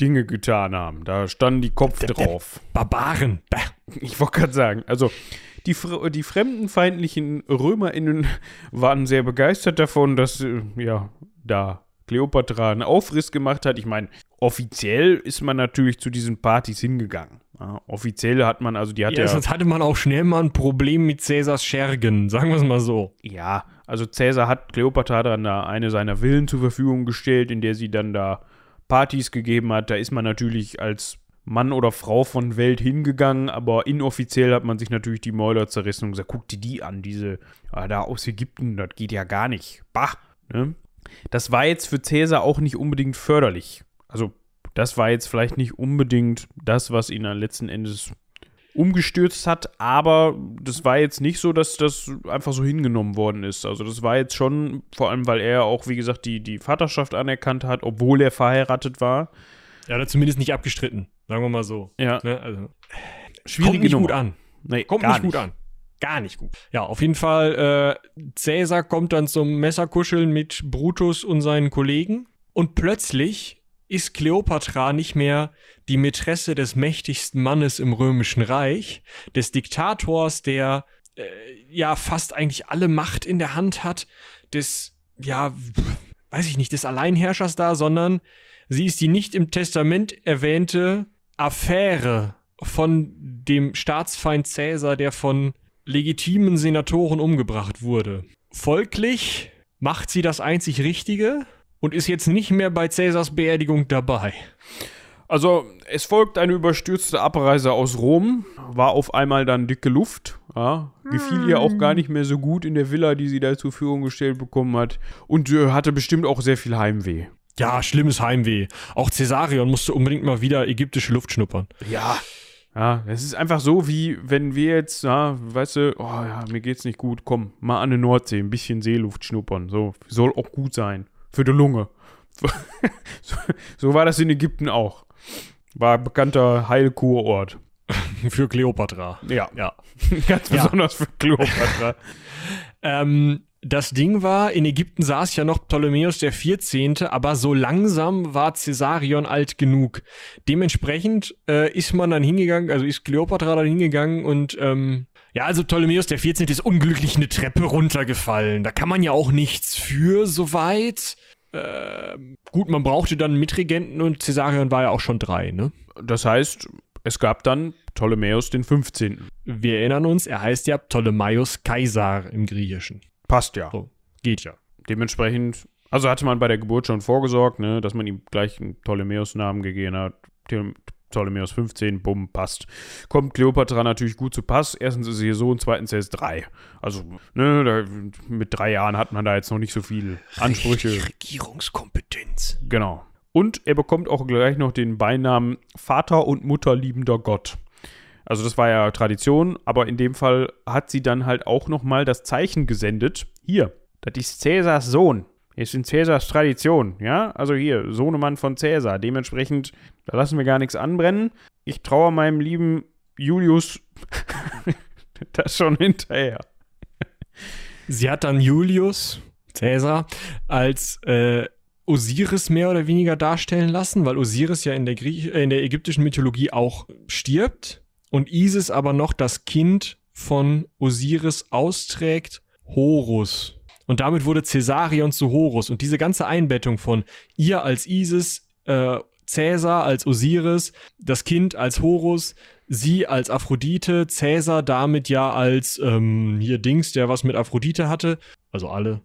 Dinge getan haben. Da standen die Kopf der, drauf. Der Barbaren. Ich wollte gerade sagen, also die, die fremdenfeindlichen RömerInnen waren sehr begeistert davon, dass äh, ja da Kleopatra einen Aufriss gemacht hat. Ich meine, offiziell ist man natürlich zu diesen Partys hingegangen. Ja, offiziell hat man, also die hat ja, ja. Sonst hatte man auch schnell mal ein Problem mit Cäsars Schergen, sagen wir es mal so. Ja, also Cäsar hat Kleopatra dann da eine seiner Villen zur Verfügung gestellt, in der sie dann da Partys gegeben hat, da ist man natürlich als Mann oder Frau von Welt hingegangen, aber inoffiziell hat man sich natürlich die Mäuler zerrissen und gesagt, guck dir die an, diese ah, da aus Ägypten, das geht ja gar nicht. Bah! Ne? Das war jetzt für Cäsar auch nicht unbedingt förderlich. Also, das war jetzt vielleicht nicht unbedingt das, was ihn dann letzten Endes umgestürzt hat, aber das war jetzt nicht so, dass das einfach so hingenommen worden ist. Also das war jetzt schon, vor allem weil er auch, wie gesagt, die, die Vaterschaft anerkannt hat, obwohl er verheiratet war. Ja, oder zumindest nicht abgestritten, sagen wir mal so. Ja. Ne? Also, Schwierige kommt nicht Nummer. gut an. Nee, Kommt gar nicht gut an. Gar nicht gut. Ja, auf jeden Fall, äh, Cäsar kommt dann zum Messerkuscheln mit Brutus und seinen Kollegen und plötzlich ist Kleopatra nicht mehr die Mätresse des mächtigsten Mannes im römischen Reich, des Diktators, der äh, ja fast eigentlich alle Macht in der Hand hat, des, ja, weiß ich nicht, des Alleinherrschers da, sondern sie ist die nicht im Testament erwähnte Affäre von dem Staatsfeind Cäsar, der von legitimen Senatoren umgebracht wurde. Folglich macht sie das einzig Richtige und ist jetzt nicht mehr bei Cäsars Beerdigung dabei. Also, es folgt eine überstürzte Abreise aus Rom, war auf einmal dann dicke Luft, ja, gefiel ihr auch gar nicht mehr so gut in der Villa, die sie da zur Verfügung gestellt bekommen hat und äh, hatte bestimmt auch sehr viel Heimweh. Ja, schlimmes Heimweh. Auch Cäsarion musste unbedingt mal wieder ägyptische Luft schnuppern. Ja. Ja, es ist einfach so, wie wenn wir jetzt, ja, weißt du, oh ja, mir geht's nicht gut, komm, mal an die Nordsee, ein bisschen Seeluft schnuppern, so, soll auch gut sein, für die Lunge. <laughs> so, so war das in Ägypten auch. War bekannter Heilkurort. <laughs> Für Kleopatra. Ja, Ja. <laughs> ganz Ja. besonders für Kleopatra. Ähm, das Ding war, in Ägypten saß ja noch Ptolemäus der 14., aber so langsam war Caesarion alt genug. Dementsprechend äh, ist man dann hingegangen, also ist Kleopatra dann hingegangen und ähm, ja, also Ptolemäus der 14. ist unglücklich eine Treppe runtergefallen. Da kann man ja auch nichts für, soweit. Ähm, gut, man brauchte dann Mitregenten und Caesarion war ja auch schon drei, ne? Das heißt, es gab dann Ptolemäus den 15. Wir erinnern uns, er heißt ja Ptolemaios Kaisar im Griechischen. Passt ja. So, geht ja. Dementsprechend, also hatte man bei der Geburt schon vorgesorgt, ne, dass man ihm gleich einen Ptolemäus-Namen gegeben hat. Ptolem- Ptolemäus 15, bumm, passt. Kommt Kleopatra natürlich gut zu Pass. Erstens ist sie ihr Sohn, zweitens er ist drei. Also, ne, da, mit drei Jahren hat man da jetzt noch nicht so viel Ansprüche. Regierungskompetenz. Genau. Und er bekommt auch gleich noch den Beinamen Vater und Mutterliebender Gott. Also das war ja Tradition, aber in dem Fall hat sie dann halt auch noch mal das Zeichen gesendet. Hier, das ist Cäsars Sohn. Ist in Cäsars Tradition, ja? Also hier, Sohnemann von Cäsar. Dementsprechend, da lassen wir gar nichts anbrennen. Ich traue meinem lieben Julius <laughs> das schon hinterher. Sie hat dann Julius, Cäsar, als äh, Osiris mehr oder weniger darstellen lassen, weil Osiris ja in der, Griech äh, in der ägyptischen Mythologie auch stirbt und Isis aber noch das Kind von Osiris austrägt, Horus. Und damit wurde Caesarion zu Horus. Und diese ganze Einbettung von ihr als Isis, äh, Cäsar als Osiris, das Kind als Horus, sie als Aphrodite, Cäsar damit ja als ähm, hier Dings, der was mit Aphrodite hatte, also alle.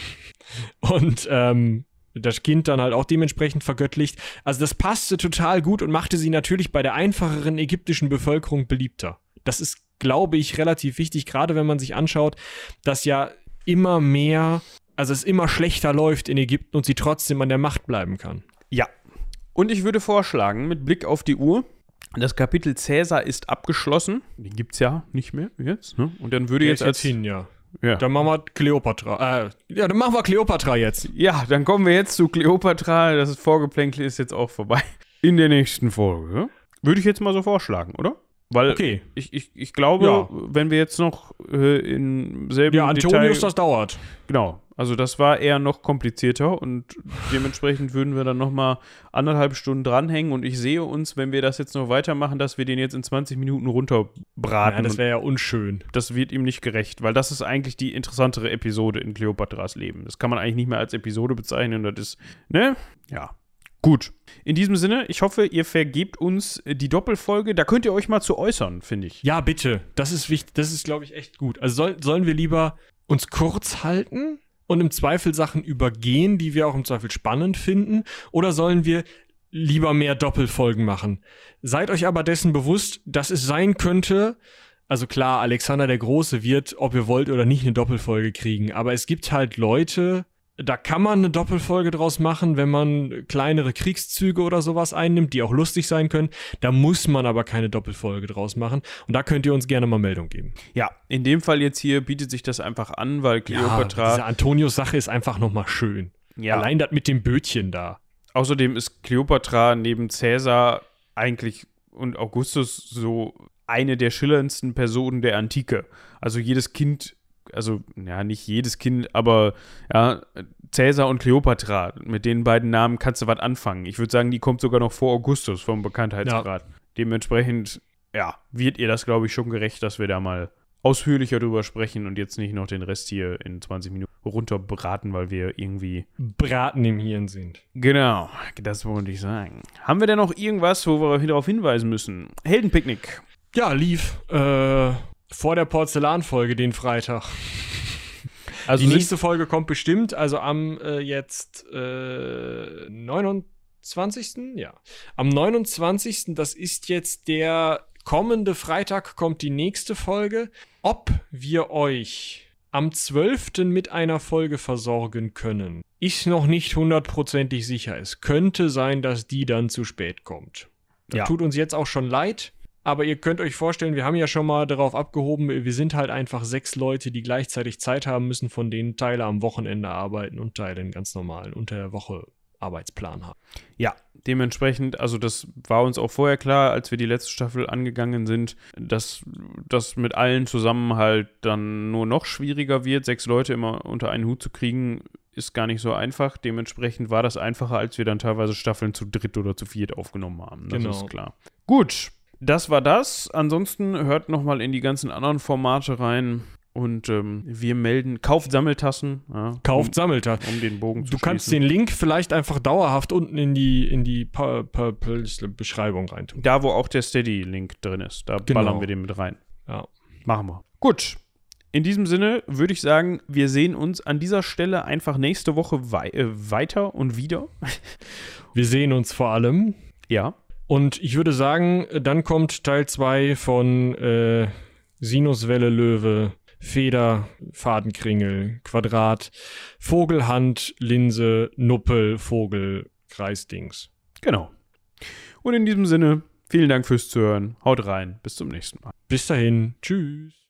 <laughs> Und ähm, das Kind dann halt auch dementsprechend vergöttlicht. Also das passte total gut und machte sie natürlich bei der einfacheren ägyptischen Bevölkerung beliebter. Das ist, glaube ich, relativ wichtig, gerade wenn man sich anschaut, dass ja immer mehr, also es immer schlechter läuft in Ägypten und sie trotzdem an der Macht bleiben kann. Ja. Und ich würde vorschlagen, mit Blick auf die Uhr, das Kapitel Cäsar ist abgeschlossen. Den gibt's ja nicht mehr jetzt, ne? Und dann würde Der jetzt als hin, ja. Ja. Dann machen wir Kleopatra. Äh, ja, dann machen wir Kleopatra jetzt. ja, dann kommen wir jetzt zu Kleopatra. Das Vorgeplänkel ist jetzt auch vorbei. In der nächsten Folge. Würde ich jetzt mal so vorschlagen, oder? Weil Okay. ich, ich, ich glaube, Ja. wenn wir jetzt noch äh, im selben Ja, Antonius, Detail, das dauert. Genau. Also das war eher noch komplizierter und dementsprechend würden wir dann noch mal anderthalb Stunden dranhängen und ich sehe uns, wenn wir das jetzt noch weitermachen, dass wir den jetzt in 20 Minuten runterbraten. Ja, das wäre ja unschön. das wird ihm nicht gerecht, weil das ist eigentlich die interessantere Episode in Kleopatras Leben. Das kann man eigentlich nicht mehr als Episode bezeichnen. Das ist, ne? Ja. Gut. In diesem Sinne, ich hoffe, ihr vergebt uns äh, die Doppelfolge. Da könnt ihr euch mal zu äußern, finde ich. Ja, bitte. Das ist wichtig. Das ist, glaube ich, echt gut. Also soll, sollen wir lieber uns kurz halten? und im Zweifel Sachen übergehen, die wir auch im Zweifel spannend finden? Oder sollen wir lieber mehr Doppelfolgen machen? Seid euch aber dessen bewusst, dass es sein könnte, also klar, Alexander der Große wird, ob ihr wollt oder nicht, eine Doppelfolge kriegen. Aber es gibt halt Leute, da kann man eine Doppelfolge draus machen, wenn man kleinere Kriegszüge oder sowas einnimmt, die auch lustig sein können. Da muss man aber keine Doppelfolge draus machen. Und da könnt ihr uns gerne mal Meldung geben. Ja, in dem Fall jetzt hier bietet sich das einfach an, weil Cleopatra. Ja, diese Antonius-Sache ist einfach nochmal schön. Ja. Allein das mit dem Bötchen da. Außerdem ist Cleopatra neben Cäsar eigentlich und Augustus so eine der schillerndsten Personen der Antike. Also jedes Kind, also ja, nicht jedes Kind, aber ja, Cäsar und Kleopatra, mit den beiden Namen kannst du was anfangen. Ich würde sagen, die kommt sogar noch vor Augustus vom Bekanntheitsgrad. Ja. Dementsprechend, ja, wird ihr das, glaube ich, schon gerecht, dass wir da mal ausführlicher drüber sprechen und jetzt nicht noch den Rest hier in 20 Minuten runterbraten, weil wir irgendwie Braten im Hirn sind. Genau, das wollte ich sagen. Haben wir denn noch irgendwas, wo wir darauf hinweisen müssen? Heldenpicknick. Ja, lief äh, vor der Porzellanfolge den Freitag. <laughs> Also die nächste Folge kommt bestimmt, also am äh, jetzt äh, 29. Ja. Am 29. Das ist jetzt der kommende Freitag kommt die nächste Folge. Ob wir euch am 12. mit einer Folge versorgen können, ist noch nicht hundertprozentig sicher. Es könnte sein, dass die dann zu spät kommt. Das ja. tut uns jetzt auch schon leid. Aber ihr könnt euch vorstellen, wir haben ja schon mal darauf abgehoben, wir sind halt einfach sechs Leute, die gleichzeitig Zeit haben müssen, von denen Teile am Wochenende arbeiten und Teile einen ganz normalen unter der Woche Arbeitsplan haben. Ja, dementsprechend, also das war uns auch vorher klar, als wir die letzte Staffel angegangen sind, dass das mit allen zusammen halt dann nur noch schwieriger wird. Sechs Leute immer unter einen Hut zu kriegen, ist gar nicht so einfach. Dementsprechend war das einfacher, als wir dann teilweise Staffeln zu dritt oder zu viert aufgenommen haben. Das genau. ist klar. Gut, das war das. Ansonsten hört nochmal in die ganzen anderen Formate rein. Und ähm, wir melden, kauft Sammeltassen. Ja, kauft um, Sammeltassen. Um den Bogen zu Du kannst den Link vielleicht einfach dauerhaft unten in die, in die pa pa pa Beschreibung reintun. Da, wo auch der Steady-Link drin ist. Da genau. ballern wir den mit rein. Ja. Machen wir. Gut. In diesem Sinne würde ich sagen, wir sehen uns an dieser Stelle einfach nächste Woche wei äh, weiter und wieder. <laughs> Wir sehen uns vor allem. Ja. Und ich würde sagen, dann kommt Teil 2 von äh, Sinuswelle Löwe, Feder, Fadenkringel, Quadrat, Vogelhand, Linse, Nuppel, Vogel, Kreisdings. Genau. Und in diesem Sinne, vielen Dank fürs Zuhören. Haut rein. Bis zum nächsten Mal. Bis dahin. Tschüss.